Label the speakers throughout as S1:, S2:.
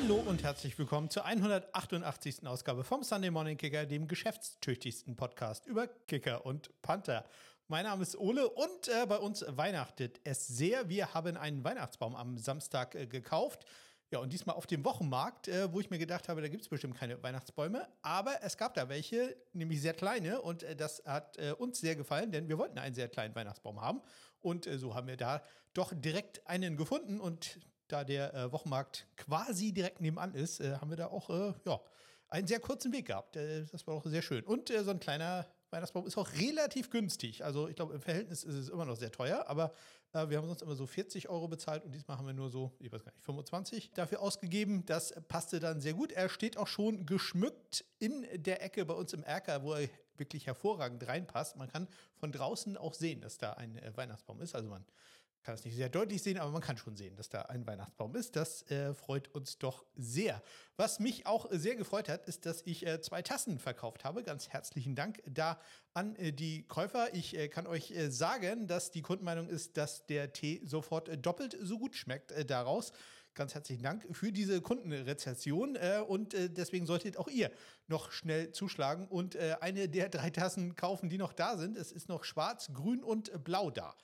S1: Hallo und herzlich willkommen zur 188. Ausgabe vom Sunday Morning Kicker, dem geschäftstüchtigsten Podcast über Kicker und Panther. Mein Name ist Ole und äh, bei uns weihnachtet es sehr. Wir haben einen Weihnachtsbaum am Samstag äh, gekauft. Ja, und diesmal auf dem Wochenmarkt, äh, wo ich mir gedacht habe, da gibt es bestimmt keine Weihnachtsbäume. Aber es gab da welche, nämlich sehr kleine. Und äh, das hat äh, uns sehr gefallen, denn wir wollten einen sehr kleinen Weihnachtsbaum haben. Und äh, so haben wir da doch direkt einen gefunden. Und da der äh, Wochenmarkt quasi direkt nebenan ist, äh, haben wir da auch ja, einen sehr kurzen Weg gehabt. das war auch sehr schön. Und so ein kleiner Weihnachtsbaum ist auch relativ günstig. Also ich glaube, im Verhältnis ist es immer noch sehr teuer, aber äh, wir haben sonst immer so 40 Euro bezahlt und diesmal haben wir nur so, ich weiß gar nicht, 25 dafür ausgegeben. Das passte dann sehr gut. Er steht auch schon geschmückt in der Ecke bei uns im Erker, wo er wirklich hervorragend reinpasst. Man kann von draußen auch sehen, dass da ein äh, Weihnachtsbaum ist. Also man kann es nicht sehr deutlich sehen, aber man kann schon sehen, dass da ein Weihnachtsbaum ist. Das äh, freut uns doch sehr. Was mich auch sehr gefreut hat, ist, dass ich äh, zwei Tassen verkauft habe. Ganz herzlichen Dank da an äh, die Käufer. Ich äh, kann euch äh, sagen, dass die Kundenmeinung ist, dass der Tee sofort äh, doppelt so gut schmeckt daraus. Ganz herzlichen Dank für diese Kundenrezession und deswegen solltet auch ihr noch schnell zuschlagen und eine der drei Tassen kaufen, die noch da sind. Es ist noch schwarz, grün und blau da.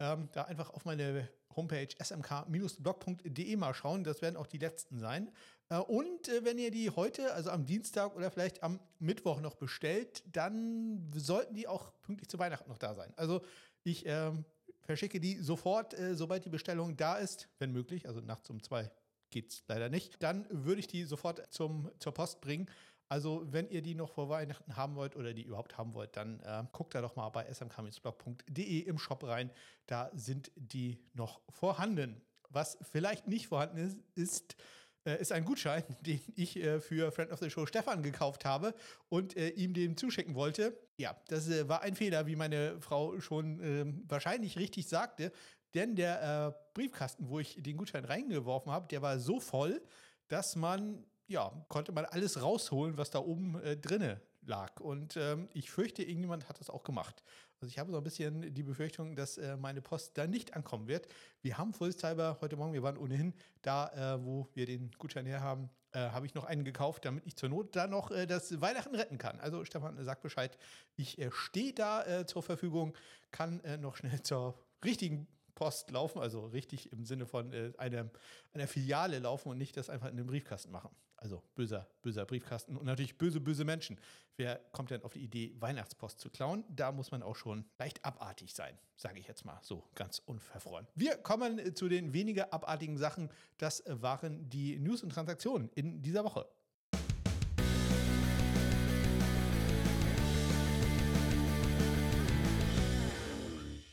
S1: Ähm, da einfach auf meine Homepage smk-blog.de mal schauen. Das werden auch die letzten sein. Äh, und äh, wenn ihr die heute, also am Dienstag oder vielleicht am Mittwoch noch bestellt, dann sollten die auch pünktlich zu Weihnachten noch da sein. Also ich ähm, verschicke die sofort, äh, sobald die Bestellung da ist, wenn möglich. Also nachts um zwei geht's leider nicht. Dann würde ich die sofort zum, zur Post bringen. Also, wenn ihr die noch vor Weihnachten haben wollt oder die überhaupt haben wollt, dann äh, guckt da doch mal bei smkminsblog.de im Shop rein. Da sind die noch vorhanden. Was vielleicht nicht vorhanden ist, ist äh, ist ein Gutschein, den ich äh, für Friend of the Show Stefan gekauft habe und äh, ihm den zuschicken wollte. Ja, das äh, war ein Fehler, wie meine Frau schon ähm, wahrscheinlich richtig sagte, denn der äh, Briefkasten, wo ich den Gutschein reingeworfen habe, der war so voll, dass man ja, konnte man alles rausholen, was da oben äh, drinne lag. Und ähm, ich fürchte, irgendjemand hat das auch gemacht. Also ich habe so ein bisschen die Befürchtung, dass äh, meine Post da nicht ankommen wird. Wir haben vorsichtshalber heute Morgen, wir waren ohnehin da, äh, wo wir den Gutschein her haben, äh, habe ich noch einen gekauft, damit ich zur Not da noch äh, das Weihnachten retten kann. Also Stefan sagt Bescheid, ich äh, stehe da äh, zur Verfügung, kann noch schnell zur richtigen Post laufen, also richtig im Sinne von äh, einer, einer Filiale laufen und nicht das einfach in den Briefkasten machen. Also böser, böser Briefkasten und natürlich böse, böse Menschen. Wer kommt denn auf die Idee, Weihnachtspost zu klauen? Da muss man auch schon leicht abartig sein, sage ich jetzt mal so ganz unverfroren. Wir kommen zu den weniger abartigen Sachen. Das waren die News und Transaktionen in dieser Woche.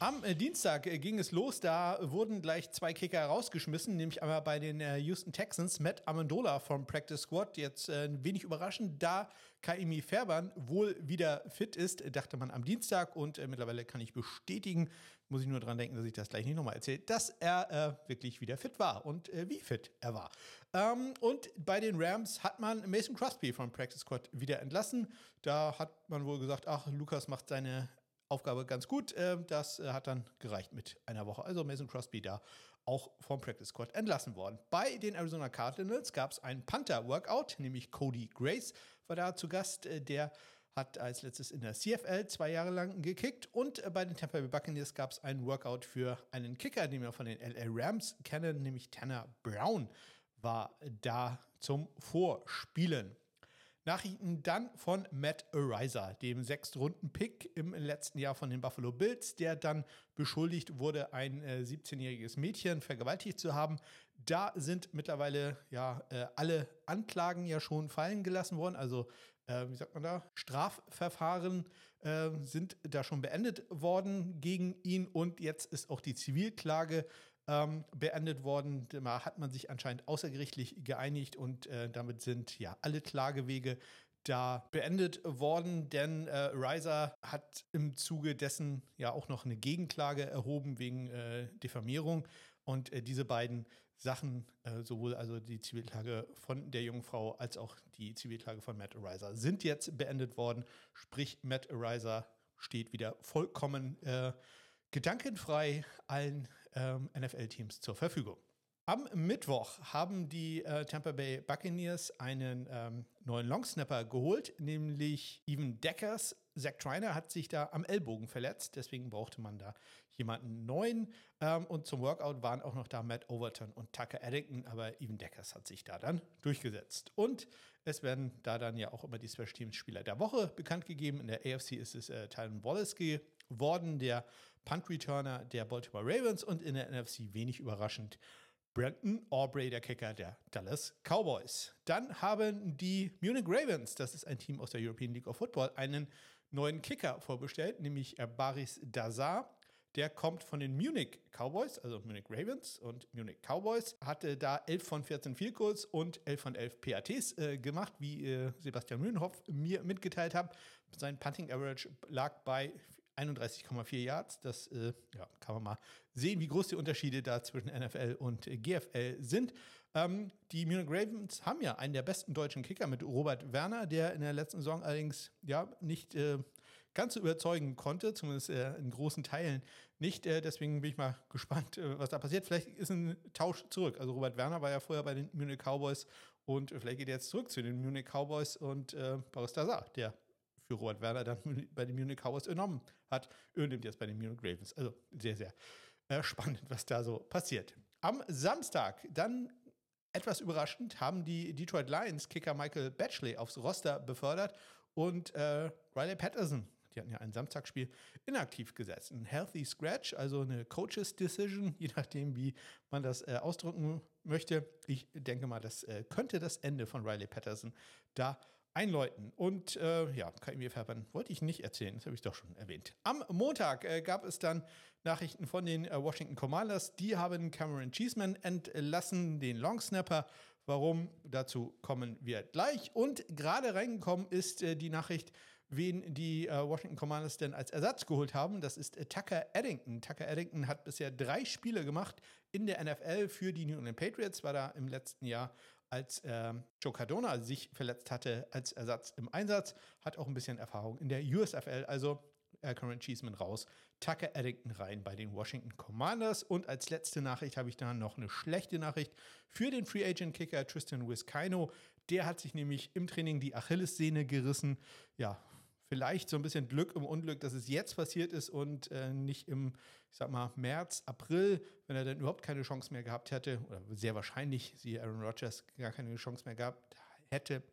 S1: Am äh, Dienstag äh, ging es los, da wurden gleich zwei Kicker rausgeschmissen, nämlich einmal bei den äh, Houston Texans, Matt Amendola vom Practice Squad, jetzt ein wenig überraschend, da Kaimi Fairbairn wohl wieder fit ist, dachte man am Dienstag und mittlerweile kann ich bestätigen, muss ich nur dran denken, dass ich das gleich nicht nochmal erzähle, dass er äh, wirklich wieder fit war und äh, wie fit er war. Ähm, und bei den Rams hat man Mason Crosby vom Practice Squad wieder entlassen. Da hat man wohl gesagt, ach, Lukas macht seine Aufgabe ganz gut. Ähm, das äh, hat dann gereicht mit einer Woche. Also Mason Crosby da auch vom Practice Squad entlassen worden. Bei den Arizona Cardinals gab es ein Panther-Workout, nämlich Cody Grace war da zu Gast. Äh, der hat als letztes in der CFL zwei Jahre lang gekickt. Und äh, bei den Tampa Bay Buccaneers gab es ein Workout für einen Kicker, den wir von den LA Rams kennen, nämlich Tanner Brown war da zum Vorspielen. Nachrichten dann von Matt Ariza, dem Sechstrunden-Pick im letzten Jahr von den Buffalo Bills, der dann beschuldigt wurde, ein äh, 17-jähriges Mädchen vergewaltigt zu haben. Da sind mittlerweile ja äh, alle Anklagen ja schon fallen gelassen worden. Also, äh, wie sagt man da? Strafverfahren äh, sind da schon beendet worden gegen ihn und jetzt ist auch die Zivilklage ähm, beendet worden. Da hat man sich anscheinend außergerichtlich geeinigt und äh, damit sind ja alle Klagewege da beendet worden, denn äh, Riser hat im Zuge dessen ja auch noch eine Gegenklage erhoben wegen äh, Diffamierung. Und äh, diese beiden Sachen, äh, sowohl also die Zivilklage von der jungen Frau als auch die Zivilklage von Matt Ariser, sind jetzt beendet worden. Sprich, Matt Ariser steht wieder vollkommen äh, gedankenfrei allen ähm, NFL-Teams zur Verfügung. Am Mittwoch haben die äh, Tampa Bay Buccaneers einen ähm, neuen Longsnapper geholt, nämlich Evan Deckers. Zach Triner hat sich da am Ellbogen verletzt, deswegen brauchte man da jemanden neuen. Ähm, und zum Workout waren auch noch da Matt Overton und Tucker Eddington, aber Evan Deckers hat sich da dann durchgesetzt. Und es werden da dann ja auch immer die Special Teams Spieler der Woche bekannt gegeben. In der AFC ist es äh, Tyron Wallace geworden, der Punt Returner der Baltimore Ravens und in der NFC wenig überraschend Brandon Aubrey, der Kicker der Dallas Cowboys. Dann haben die Munich Ravens, das ist ein Team aus der European League of Football, einen neuen Kicker vorbestellt, nämlich Baris Dazar. Der kommt von den Munich Cowboys, also Munich Ravens und Munich Cowboys. Hatte da 11 von 14 Field Goals und 11 von 11 PATs äh, gemacht, wie äh, Sebastian Mühlenhoff mir mitgeteilt hat. Sein Punting Average lag bei 31,4 Yards. Das äh, ja, kann man mal sehen, wie groß die Unterschiede da zwischen NFL und äh, GFL sind. Ähm, die Munich Ravens haben ja einen der besten deutschen Kicker mit Robert Werner, der in der letzten Saison allerdings ja nicht äh, ganz so überzeugen konnte, zumindest äh, in großen Teilen nicht. Äh, deswegen bin ich mal gespannt, äh, was da passiert. Vielleicht ist ein Tausch zurück. Also Robert Werner war ja vorher bei den Munich Cowboys und vielleicht geht er jetzt zurück zu den Munich Cowboys und äh, Boris Dazar, der für Robert Werner dann bei den Munich Cowboys übernommen hat, übernimmt jetzt bei den Munich Ravens. Also sehr, sehr äh, spannend, was da so passiert. Am Samstag dann etwas überraschend haben die Detroit Lions Kicker Michael Batchley aufs Roster befördert und äh, Riley Patterson, die hatten ja ein Samstagsspiel, inaktiv gesetzt. Ein Healthy Scratch, also eine Coaches Decision, je nachdem, wie man das äh, ausdrücken möchte. Ich denke mal, das äh, könnte das Ende von Riley Patterson da einläuten. Und äh, ja, KIW-Verband wollte ich nicht erzählen, das habe ich doch schon erwähnt. Am Montag äh, gab es dann Nachrichten von den äh, Washington Commanders. Die haben Cameron Cheeseman entlassen, den Longsnapper. Warum? Dazu kommen wir gleich. Und gerade reingekommen ist äh, die Nachricht, wen die äh, Washington Commanders denn als Ersatz geholt haben. Das ist äh, Tucker Eddington. Tucker Eddington hat bisher drei Spiele gemacht in der NFL für die New England Patriots, war da im letzten Jahr als äh, Joe Cardona sich verletzt hatte als Ersatz im Einsatz, hat auch ein bisschen Erfahrung in der USFL, also äh, Cameron Cheeseman raus, Tucker Eddington rein bei den Washington Commanders. Und als letzte Nachricht habe ich da noch eine schlechte Nachricht für den Free Agent Kicker Tristan Wiskino. Der hat sich nämlich im Training die Achillessehne gerissen. Ja, vielleicht so ein bisschen Glück im Unglück, dass es jetzt passiert ist und äh, nicht im, ich sag mal, März, April, wenn er dann überhaupt keine Chance mehr gehabt hätte, oder sehr wahrscheinlich, sie Aaron Rodgers gar keine Chance mehr gehabt hätte,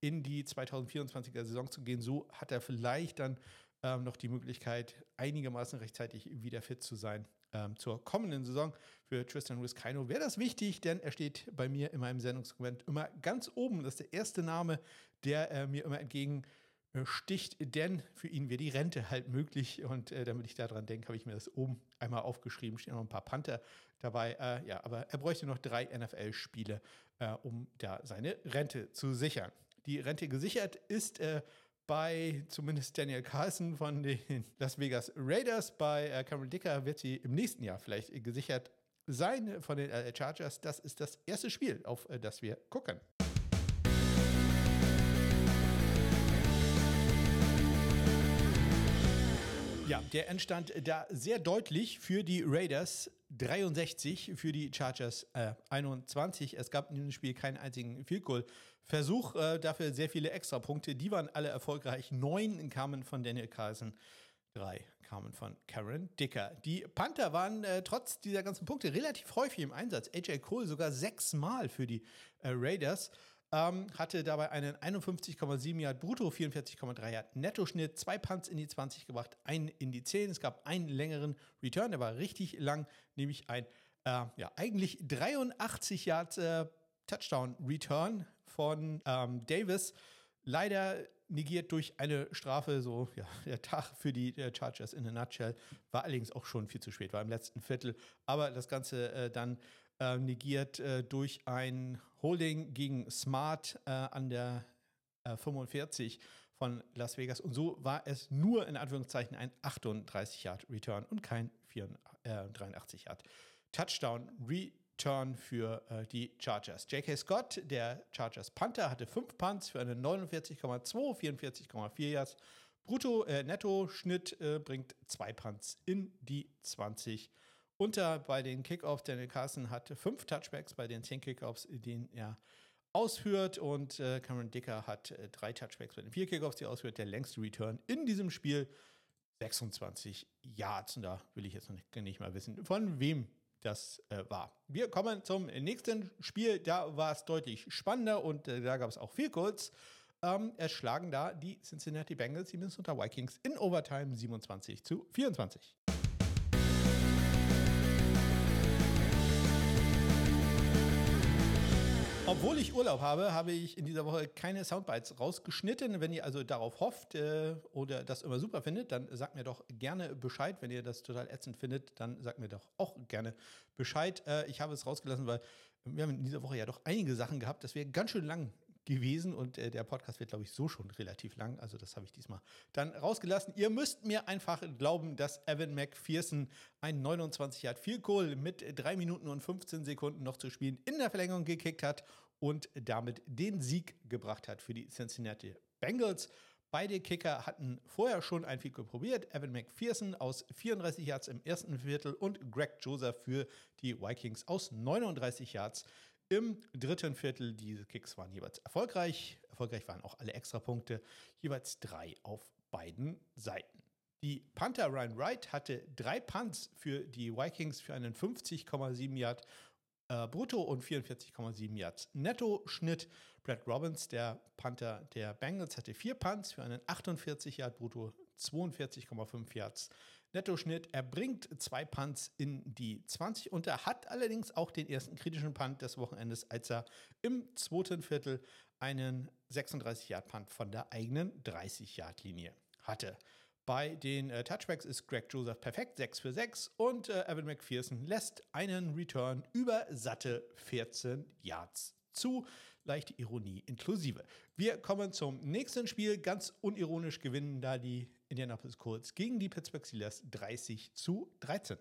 S1: in die 2024er Saison zu gehen. So hat er vielleicht dann ähm, noch die Möglichkeit, einigermaßen rechtzeitig wieder fit zu sein. Ähm, zur kommenden Saison für Tristan Wiskino wäre das wichtig, denn er steht bei mir in meinem Sendungsdokument immer ganz oben. Das ist der erste Name, der äh, mir immer entgegen sticht, denn für ihn wäre die Rente halt möglich. Und äh, damit ich daran denke, habe ich mir das oben einmal aufgeschrieben. Stehen noch ein paar Panther dabei. Äh, ja, aber er bräuchte noch drei NFL-Spiele, äh, um da seine Rente zu sichern. Die Rente gesichert ist äh, bei zumindest Daniel Carlson von den Las Vegas Raiders. Bei äh, Cameron Dicker wird sie im nächsten Jahr vielleicht gesichert sein von den Chargers. Das ist das erste Spiel, auf das wir gucken. Ja, der entstand da sehr deutlich für die Raiders 63, für die Chargers äh, 21. Es gab in diesem Spiel keinen einzigen Field Goal Versuch, äh, dafür sehr viele Extrapunkte. Die waren alle erfolgreich. Neun kamen von Daniel Carlson. Drei kamen von Karen Dicker. Die Panther waren äh, trotz dieser ganzen Punkte relativ häufig im Einsatz. AJ Cole sogar sechsmal für die äh, Raiders. Ähm, hatte dabei einen 51,7 Yard brutto, 44,3 Yard Netto-Schnitt, zwei Punts in die 20 gebracht, einen in die 10. Es gab einen längeren Return, der war richtig lang, nämlich ein äh, ja, eigentlich 83 Yard äh, Touchdown-Return von ähm, Davis. Leider negiert durch eine Strafe, so ja, der Tag für die äh, Chargers in a nutshell, war allerdings auch schon viel zu spät, war im letzten Viertel. Aber das Ganze äh, dann äh, negiert äh, durch ein Holding gegen Smart äh, an der 45 äh, von Las Vegas. Und so war es nur in Anführungszeichen ein 38-Yard-Return und kein 83-Yard-Touchdown-Return für äh, die Chargers. J.K. Scott, der Chargers Panther, hatte fünf Punts für einen 49,2, 44,4 Yards. Brutto, äh, Netto-Schnitt äh, bringt zwei Punts in die 20 unter bei den Kickoffs. Daniel Carson hatte fünf Touchbacks bei den zehn Kickoffs, den er ausführt. Und äh, Cameron Dicker hat äh, drei Touchbacks bei den vier Kickoffs, die er ausführt. Der längste Return in diesem Spiel 26 Yards. Und da will ich jetzt noch nicht, nicht mal wissen, von wem das äh, war. Wir kommen zum nächsten Spiel. Da war es deutlich spannender und äh, da gab es auch viel kurz. Ähm, erschlagen da die Cincinnati Bengals die Minnesota Vikings in Overtime 27 zu 24. Obwohl ich Urlaub habe, habe ich in dieser Woche keine Soundbites rausgeschnitten. Wenn ihr also darauf hofft äh, oder das immer super findet, dann sagt mir doch gerne Bescheid. Wenn ihr das total ätzend findet, dann sagt mir doch auch gerne Bescheid. Äh, ich habe es rausgelassen, weil wir haben in dieser Woche ja doch einige Sachen gehabt. Das wäre ganz schön lang gewesen und äh, der Podcast wird, glaube ich, so schon relativ lang. Also das habe ich diesmal dann rausgelassen. Ihr müsst mir einfach glauben, dass Evan McPherson ein 29 Yard Field Goal mit 3 Minuten und 15 Sekunden noch zu spielen in der Verlängerung gekickt hat und damit den Sieg gebracht hat für die Cincinnati Bengals. Beide Kicker hatten vorher schon ein Field probiert. Evan McPherson aus 34 Yards im ersten Viertel und Greg Joseph für die Vikings aus 39 Yards im dritten Viertel. Diese Kicks waren jeweils erfolgreich. Erfolgreich waren auch alle Extrapunkte, jeweils drei auf beiden Seiten. Die Panther Ryan Wright hatte drei Punts für die Vikings für einen 50,7 Yard äh, Brutto und 44,7 Yards Netto-Schnitt. Brad Robbins, der Panther der Bengals, hatte vier Punts für einen 48 Yard Brutto, 42,5 Yards Nettoschnitt. Er bringt zwei Punts in die 20 und er hat allerdings auch den ersten kritischen Punt des Wochenendes, als er im zweiten Viertel einen 36-Yard-Punt von der eigenen 30-Yard-Linie hatte. Bei den äh, Touchbacks ist Greg Joseph perfekt, 6 für 6 und äh, Evan McPherson lässt einen Return über satte 14 Yards zu. Leichte Ironie inklusive. Wir kommen zum nächsten Spiel. Ganz unironisch gewinnen da die Indianapolis Colts gegen die Pittsburgh Steelers 30 zu 13.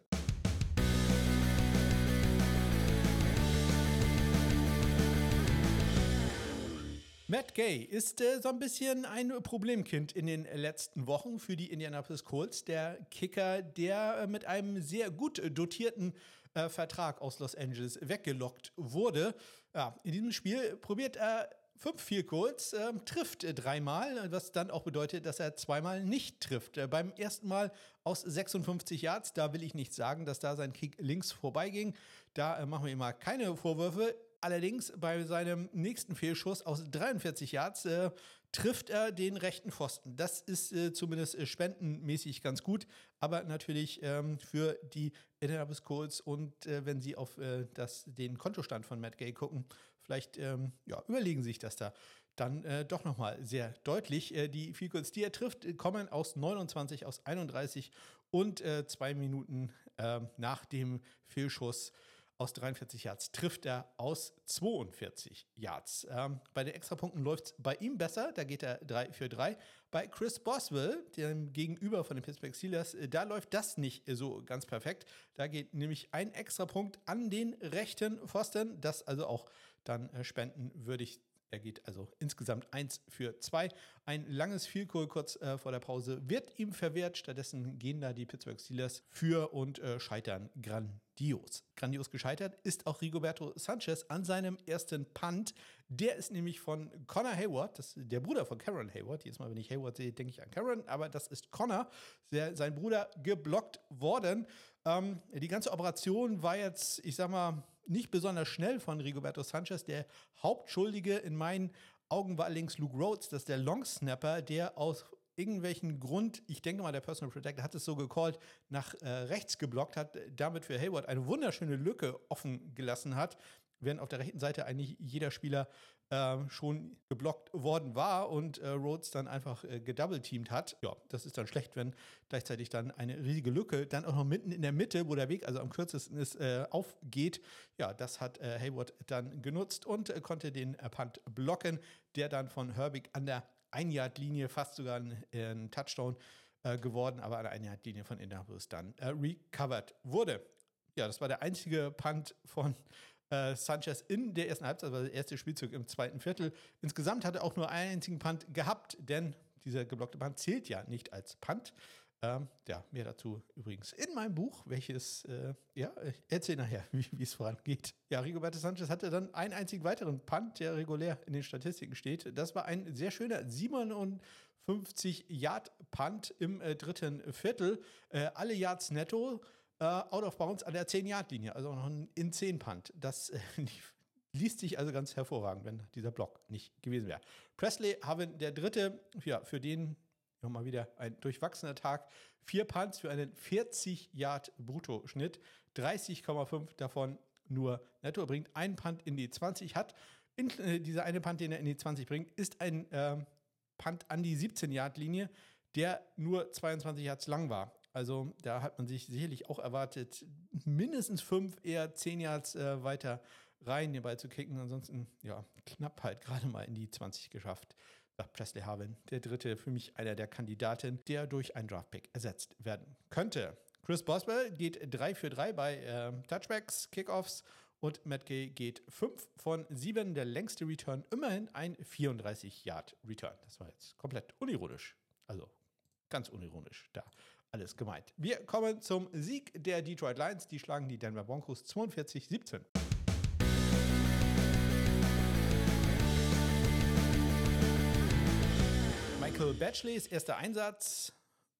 S1: Matt Gay ist äh, so ein bisschen ein Problemkind in den letzten Wochen für die Indianapolis Colts. Der Kicker, der äh, mit einem sehr gut dotierten äh, Vertrag aus Los Angeles weggelockt wurde. Ja, in diesem Spiel probiert er fünf Field Goals, äh, trifft dreimal, was dann auch bedeutet, dass er zweimal nicht trifft. Äh, beim ersten Mal aus 56 Yards, da will ich nicht sagen, dass da sein Kick links vorbeiging. Da äh, machen wir ihm mal keine Vorwürfe. Allerdings bei seinem nächsten Fehlschuss aus 43 Yards äh, trifft er den rechten Pfosten. Das ist äh, zumindest äh, spendenmäßig ganz gut, aber natürlich ähm, für die Indianapolis Colts und äh, wenn Sie auf äh, das, den Kontostand von Matt Gay gucken, vielleicht ähm, ja, überlegen Sie sich das da dann äh, doch nochmal sehr deutlich. Äh, die Field Goals, die er trifft, kommen aus 29, aus 31 und äh, zwei Minuten äh, nach dem Fehlschuss aus 43 Yards trifft er aus 42 Yards. Ähm, bei den Extrapunkten läuft es bei ihm besser, da geht er 3 für 3. Bei Chris Boswell, dem Gegenüber von den Pittsburgh Steelers, äh, da läuft das nicht so ganz perfekt. Da geht nämlich ein Extrapunkt an den rechten Pfosten, das also auch dann äh, spendenwürdig er geht also insgesamt 1 für 2. Ein langes Vielkohl kurz äh, vor der Pause wird ihm verwehrt. Stattdessen gehen da die Pittsburgh Steelers für und äh, scheitern grandios. Grandios gescheitert ist auch Rigoberto Sanchez an seinem ersten Punt. Der ist nämlich von Connor Hayward, das der Bruder von Karen Hayward. Jedes Mal, wenn ich Hayward sehe, denke ich an Karen, aber das ist Connor, der, sein Bruder, geblockt worden. Ähm, die ganze Operation war jetzt, ich sag mal, nicht besonders schnell von Rigoberto Sanchez. Der Hauptschuldige in meinen Augen war allerdings Luke Rhodes, das ist der Longsnapper, der aus irgendwelchen Grund, ich denke mal, der Personal Protector hat es so gecallt, nach äh, rechts geblockt hat, damit für Hayward eine wunderschöne Lücke offen gelassen hat, während auf der rechten Seite eigentlich jeder Spieler äh, schon geblockt worden war und äh, Rhodes dann einfach äh, gedoubleteamt hat. Ja, das ist dann schlecht, wenn gleichzeitig dann eine riesige Lücke dann auch noch mitten in der Mitte, wo der Weg also am kürzesten ist, äh, aufgeht. Ja, das hat äh, Hayward dann genutzt und äh, konnte den äh, Punt blocken, der dann von Herbig an der Ein-Yard-Linie fast sogar ein, ein Touchdown geworden, aber an der Ein-Yard-Linie von Indianapolis dann recovered wurde. Ja, das war der einzige Punt von äh, Sanchez in der ersten Halbzeit, also der erste Spielzug im zweiten Viertel. Insgesamt hat er auch nur einen einzigen Punt gehabt, denn dieser geblockte Punt zählt ja nicht als Punt. Ähm, ja, mehr dazu übrigens in meinem Buch, welches, äh, ja, ich erzähle nachher, wie es vorangeht. Ja, Rigoberto Sanchez hatte dann einen einzigen weiteren Punt, der regulär in den Statistiken steht. Das war ein sehr schöner 57 Yard Punt im äh, dritten Viertel. Äh, alle Yards netto, äh, out of bounds an der 10 Yard Linie, also noch ein in 10 Punt. Das äh, liest sich also ganz hervorragend, wenn dieser Block nicht gewesen wäre. Presley haben der dritte, ja, für den nochmal wieder ein durchwachsener Tag. Vier Punts für einen 40 Yard Bruttoschnitt, 30,5 davon nur netto, bringt einen Punt in die 20, hat in, äh, dieser eine Punt, den er in die 20 bringt, ist ein äh, Punt an die 17 Yard Linie, der nur 22 Yards lang war. Also da hat man sich sicherlich auch erwartet, mindestens fünf, eher 10 Yards äh, weiter rein den Ball zu kicken. Ansonsten, ja, knapp halt gerade mal in die 20 geschafft sagt Presley Harvin, der dritte für mich einer der Kandidaten, der durch einen Draftpick ersetzt werden könnte. Chris Boswell geht 3 für 3 bei äh, Touchbacks, Kickoffs und Matt Gay geht 5 von 7. Der längste Return, immerhin ein 34-Yard-Return. Das war jetzt komplett unironisch. Also ganz unironisch da alles gemeint. Wir kommen zum Sieg der Detroit Lions. Die schlagen die Denver Broncos 42-17. Michael Batchleys erster Einsatz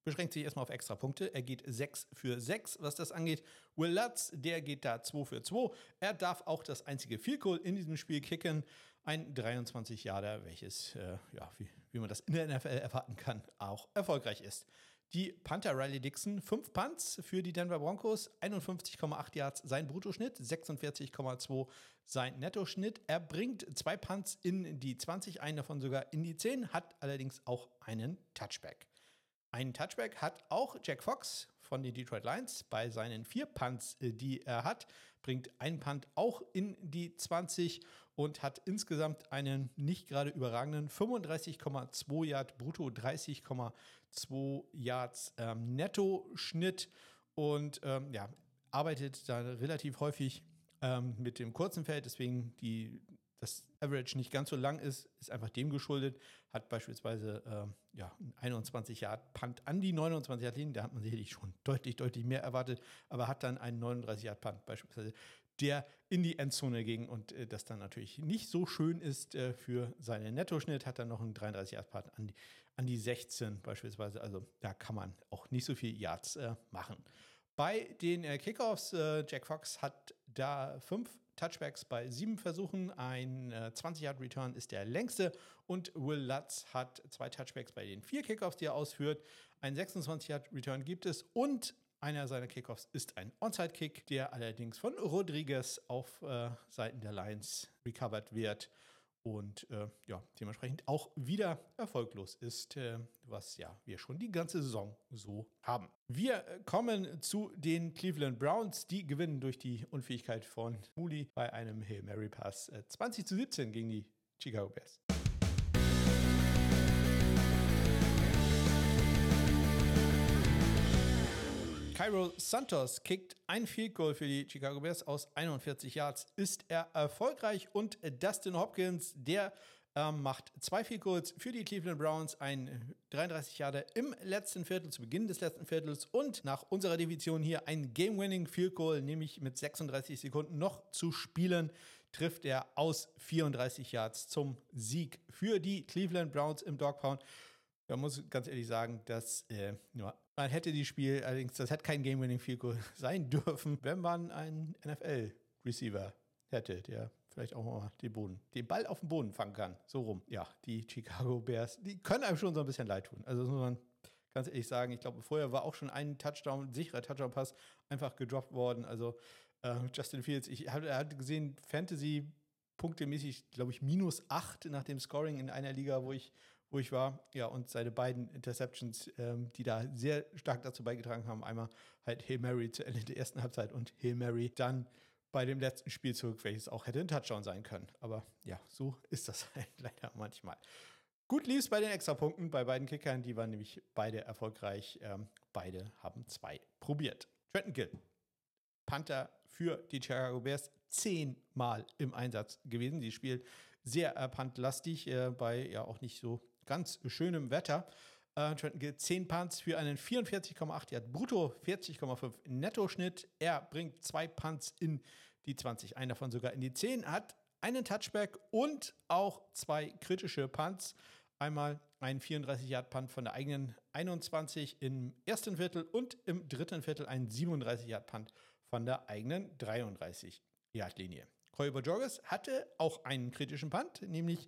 S1: beschränkt sich erstmal auf extra Punkte. Er geht 6 für 6, was das angeht. Will Lutz, der geht da 2 für 2. Er darf auch das einzige Goal in diesem Spiel kicken. Ein 23 Jahre, welches, äh, ja, wie, wie man das in der NFL erwarten kann, auch erfolgreich ist. Die Panther Riley Dixon, 5 Punts für die Denver Broncos, 51,8 Yards sein Bruttoschnitt, 46,2 sein Nettoschnitt. Er bringt zwei Punts in die 20, einen davon sogar in die 10, hat allerdings auch einen Touchback. Einen Touchback hat auch Jack Fox von den Detroit Lions bei seinen vier Punts, äh, die er hat, bringt einen Punt auch in die 20 und hat insgesamt einen nicht gerade überragenden 35,2 Yard brutto, 30,2 Yards ähm, Netto-Schnitt und ähm, ja, arbeitet da relativ häufig ähm, mit dem kurzen Feld, deswegen die, das Average nicht ganz so lang ist, ist einfach dem geschuldet. Hat beispielsweise äh, ja, 21 Yard Punt an die 29 Yard Linie, da hat man sicherlich schon deutlich, deutlich mehr erwartet, aber hat dann einen 39 Yard Punt beispielsweise der in die Endzone ging und äh, das dann natürlich nicht so schön ist äh, für seinen Nettoschnitt, hat dann noch einen 33 Yard Part an die, an die 16 beispielsweise. Also da kann man auch nicht so viel Yards äh, machen. Bei den äh, Kickoffs, äh, Jack Fox hat da fünf Touchbacks bei sieben Versuchen. Ein 20-Yard-Return ist der längste. Und Will Lutz hat zwei Touchbacks bei den vier Kickoffs, die er ausführt. Ein 26-Yard-Return gibt es. Und einer seiner Kickoffs ist ein Onside-Kick, der allerdings von Rodriguez auf äh, Seiten der Lions recovered wird und äh, ja, dementsprechend auch wieder erfolglos ist, äh, was ja wir schon die ganze Saison so haben. Wir äh, kommen zu den Cleveland Browns, die gewinnen durch die Unfähigkeit von Mooley bei einem Hail Mary Pass 20 äh, zu 17 gegen die Chicago Bears. Cairo Santos kickt ein Field Goal für die Chicago Bears aus 41 Yards. Ist er erfolgreich und Dustin Hopkins, der ähm, macht zwei Field Goals für die Cleveland Browns, ein 33 Jahre im letzten Viertel, zu Beginn des letzten Viertels und nach unserer Division hier ein Game-Winning Field Goal, nämlich mit 36 Sekunden noch zu spielen, trifft er aus 34 Yards zum Sieg für die Cleveland Browns im Dog Pound. Man muss ganz ehrlich sagen, dass äh, nur man hätte die Spiel, allerdings, das hätte kein Game-Winning Field Goal sein dürfen, wenn man einen NFL-Receiver hätte, der vielleicht auch mal den Boden, den Ball auf dem Boden fangen kann. So rum. Ja, die Chicago Bears, die können einem schon so ein bisschen leid tun. Also das muss man ganz ehrlich sagen. Ich glaube, vorher war auch schon ein Touchdown, ein sicherer Touchdown-Pass einfach gedroppt worden. Also äh, Justin Fields, ich hatte gesehen, Fantasy punktemäßig, glaube ich, minus 8 nach dem Scoring in einer Liga, wo ich wo ich war. Ja, und seine beiden Interceptions, ähm, die da sehr stark dazu beigetragen haben. Einmal halt Hail Mary zu Ende der ersten Halbzeit und Hail Mary dann bei dem letzten Spielzug, welches auch hätte ein Touchdown sein können. Aber ja, so ist das halt leider manchmal. Gut lief es bei den Extrapunkten bei beiden Kickern. Die waren nämlich beide erfolgreich. Ähm, beide haben zwei probiert. Trenton Gill, Panther für die Chicago Bears, zehnmal im Einsatz gewesen. Die spielt sehr äh, puntlastig äh, bei ja auch nicht so ganz schönem Wetter. Äh, Trenton Gill 10 Punts für einen 44,8 Yard brutto, 40,5 Netto-Schnitt. Er bringt zwei Punts in die 20, einen davon sogar in die 10, hat einen Touchback und auch zwei kritische Punts. Einmal ein 34-Yard-Punt von der eigenen 21 im ersten Viertel und im dritten Viertel ein 37-Yard-Punt von der eigenen 33-Yard-Linie. Corey Bojorges hatte auch einen kritischen Punt, nämlich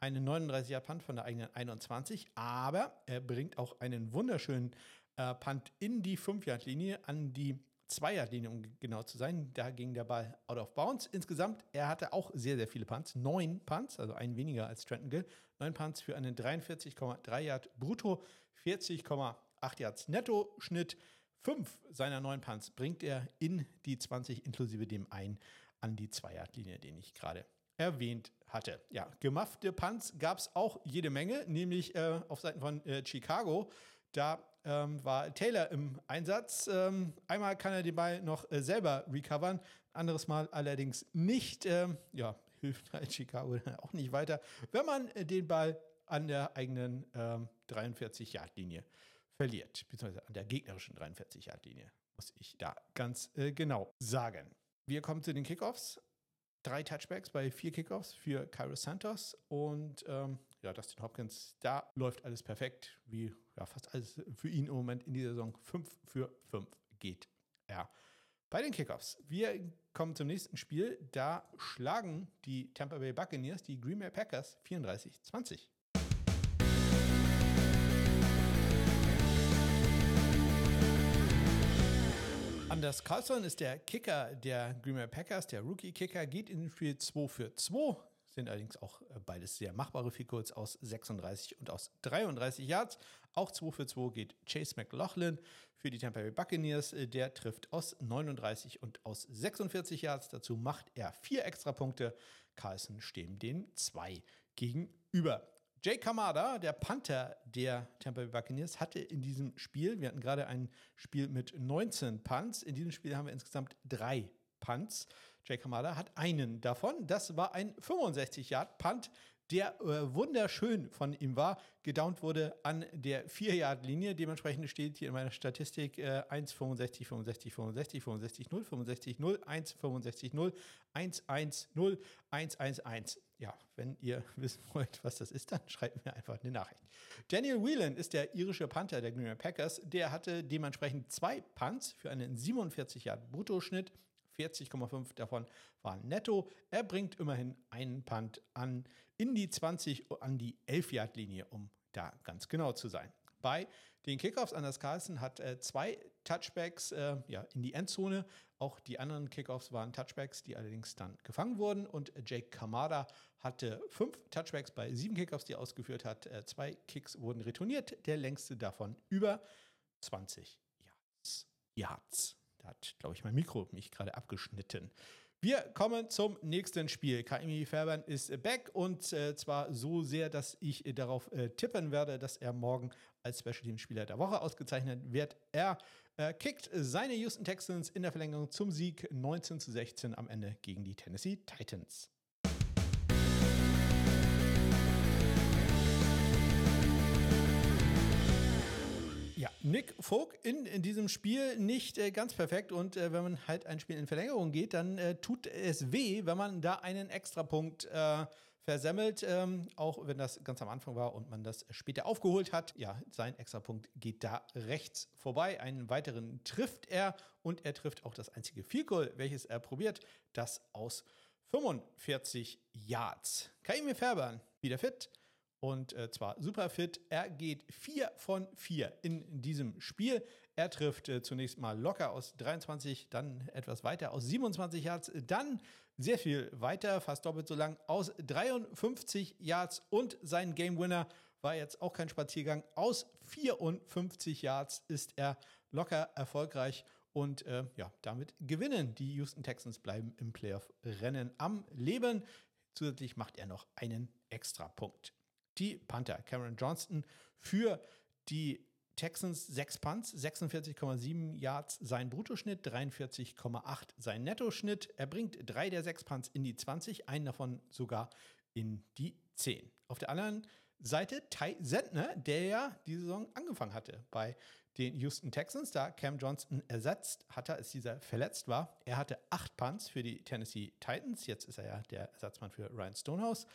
S1: einen 39-Yard-Punt von der eigenen 21, aber er bringt auch einen wunderschönen äh, Punt in die 5-Yard-Linie an die Zweierlinie, um genau zu sein. Da ging der Ball out of bounds. Insgesamt, er hatte auch sehr, sehr viele Punts. Neun Punts, also ein weniger als Trenton Gill. Neun Punts für einen 43,3 Yard brutto, 40,8 Yards netto Schnitt. Fünf seiner neun Punts bringt er in die 20, inklusive dem einen an die Zweierlinie, den ich gerade erwähnt hatte. Ja, gemaffte Punts gab es auch jede Menge, nämlich äh, auf Seiten von äh, Chicago. Da ähm, war Taylor im Einsatz. Ähm, einmal kann er den Ball noch äh, selber recovern, anderes Mal allerdings nicht. Ähm, ja, hilft halt Chicago auch nicht weiter, wenn man äh, den Ball an der eigenen 43-Yard-Linie ähm, verliert, beziehungsweise an der gegnerischen 43-Yard-Linie, muss ich da ganz äh, genau sagen. Wir kommen zu den Kickoffs. Drei Touchbacks bei vier Kickoffs für Cairo Santos und ähm, ja, Dustin Hopkins, da läuft alles perfekt, wie ja, fast alles für ihn im Moment in dieser Saison. 5 für 5 geht er. Bei den Kickoffs. Wir kommen zum nächsten Spiel. Da schlagen die Tampa Bay Buccaneers die Green Bay Packers 34-20. Anders Carlson ist der Kicker der Green Bay Packers, der Rookie-Kicker, geht in den Spiel 2 für 2 sind allerdings auch äh, beides sehr machbare Field aus 36 und aus 33 Yards. Auch 2 für 2 geht Chase McLaughlin für die Tampa Bay Buccaneers. Äh, der trifft aus 39 und aus 46 Yards. Dazu macht er vier Extrapunkte. Carlson stehen den zwei gegenüber. Jay Kamada, der Panther der Tampa Bay Buccaneers, hatte in diesem Spiel, wir hatten gerade ein Spiel mit 19 Punts, in diesem Spiel haben wir insgesamt drei Punts. Jake Hamada hat einen davon. Das war ein 65-Yard-Punt, der äh, wunderschön von ihm war. Gedownt wurde an der 4-Yard-Linie. Dementsprechend steht hier in meiner Statistik äh, 1, 65, 65, 65, 65, 0, 65, 0, 1, 65, 0, 1, 1, 0, 1, 1, 1. Ja, wenn ihr wissen wollt, was das ist, dann schreibt mir einfach eine Nachricht. Daniel Whelan ist der irische Panther der Green Bay Packers. Der hatte dementsprechend zwei Punts für einen 47 Yard Bruttoschnitt 40,5 davon waren netto. Er bringt immerhin einen Punt an in die 20, an die 11-Yard-Linie, um da ganz genau zu sein. Bei den Kickoffs, Anders Carlsen hat äh, zwei Touchbacks äh, ja, in die Endzone. Auch die anderen Kickoffs waren Touchbacks, die allerdings dann gefangen wurden. Und Jake Kamada hatte fünf Touchbacks bei sieben Kickoffs, die er ausgeführt hat. Äh, zwei Kicks wurden retourniert, der längste davon über 20 Yards. Yards hat, glaube ich, mein Mikro mich gerade abgeschnitten. Wir kommen zum nächsten Spiel. Kaimi Fairbairn ist back und äh, zwar so sehr, dass ich darauf äh, tippen werde, dass er morgen als Special Team Spieler der Woche ausgezeichnet wird. Er äh, kickt seine Houston Texans in der Verlängerung zum Sieg 19 zu 16 am Ende gegen die Tennessee Titans. Nick Folk in, in diesem Spiel nicht äh, ganz perfekt und äh, wenn man halt ein Spiel in Verlängerung geht, dann äh, tut es weh, wenn man da einen Extrapunkt äh, versemmelt, ähm, auch wenn das ganz am Anfang war und man das später aufgeholt hat. Ja, sein Extrapunkt geht da rechts vorbei. Einen weiteren trifft er und er trifft auch das einzige Field Goal, welches er probiert, das aus 45 Yards. Kaimi Färbern wieder fit und äh, zwar super fit. Er geht 4 von 4 in diesem Spiel. Er trifft äh, zunächst mal locker aus 23, dann etwas weiter aus 27 Yards, dann sehr viel weiter, fast doppelt so lang aus 53 Yards und sein Game Winner war jetzt auch kein Spaziergang. Aus 54 Yards ist er locker erfolgreich und äh, ja, damit gewinnen die Houston Texans, bleiben im Playoff-Rennen am Leben. Zusätzlich macht er noch einen Extrapunkt die Panther. Cameron Johnston für die Texans 6 Punts, 46,7 Yards sein Bruttoschnitt, 43,8 sein Nettoschnitt. Er bringt drei der sechs Punts in die 20, einen davon sogar in die 10. Auf der anderen Seite Ty Sentner, der ja die Saison angefangen hatte bei den Houston Texans, da Cam Johnson ersetzt hatte, als dieser verletzt war. Er hatte acht Punts für die Tennessee Titans. Jetzt ist er ja der Ersatzmann für Ryan Stonehouse.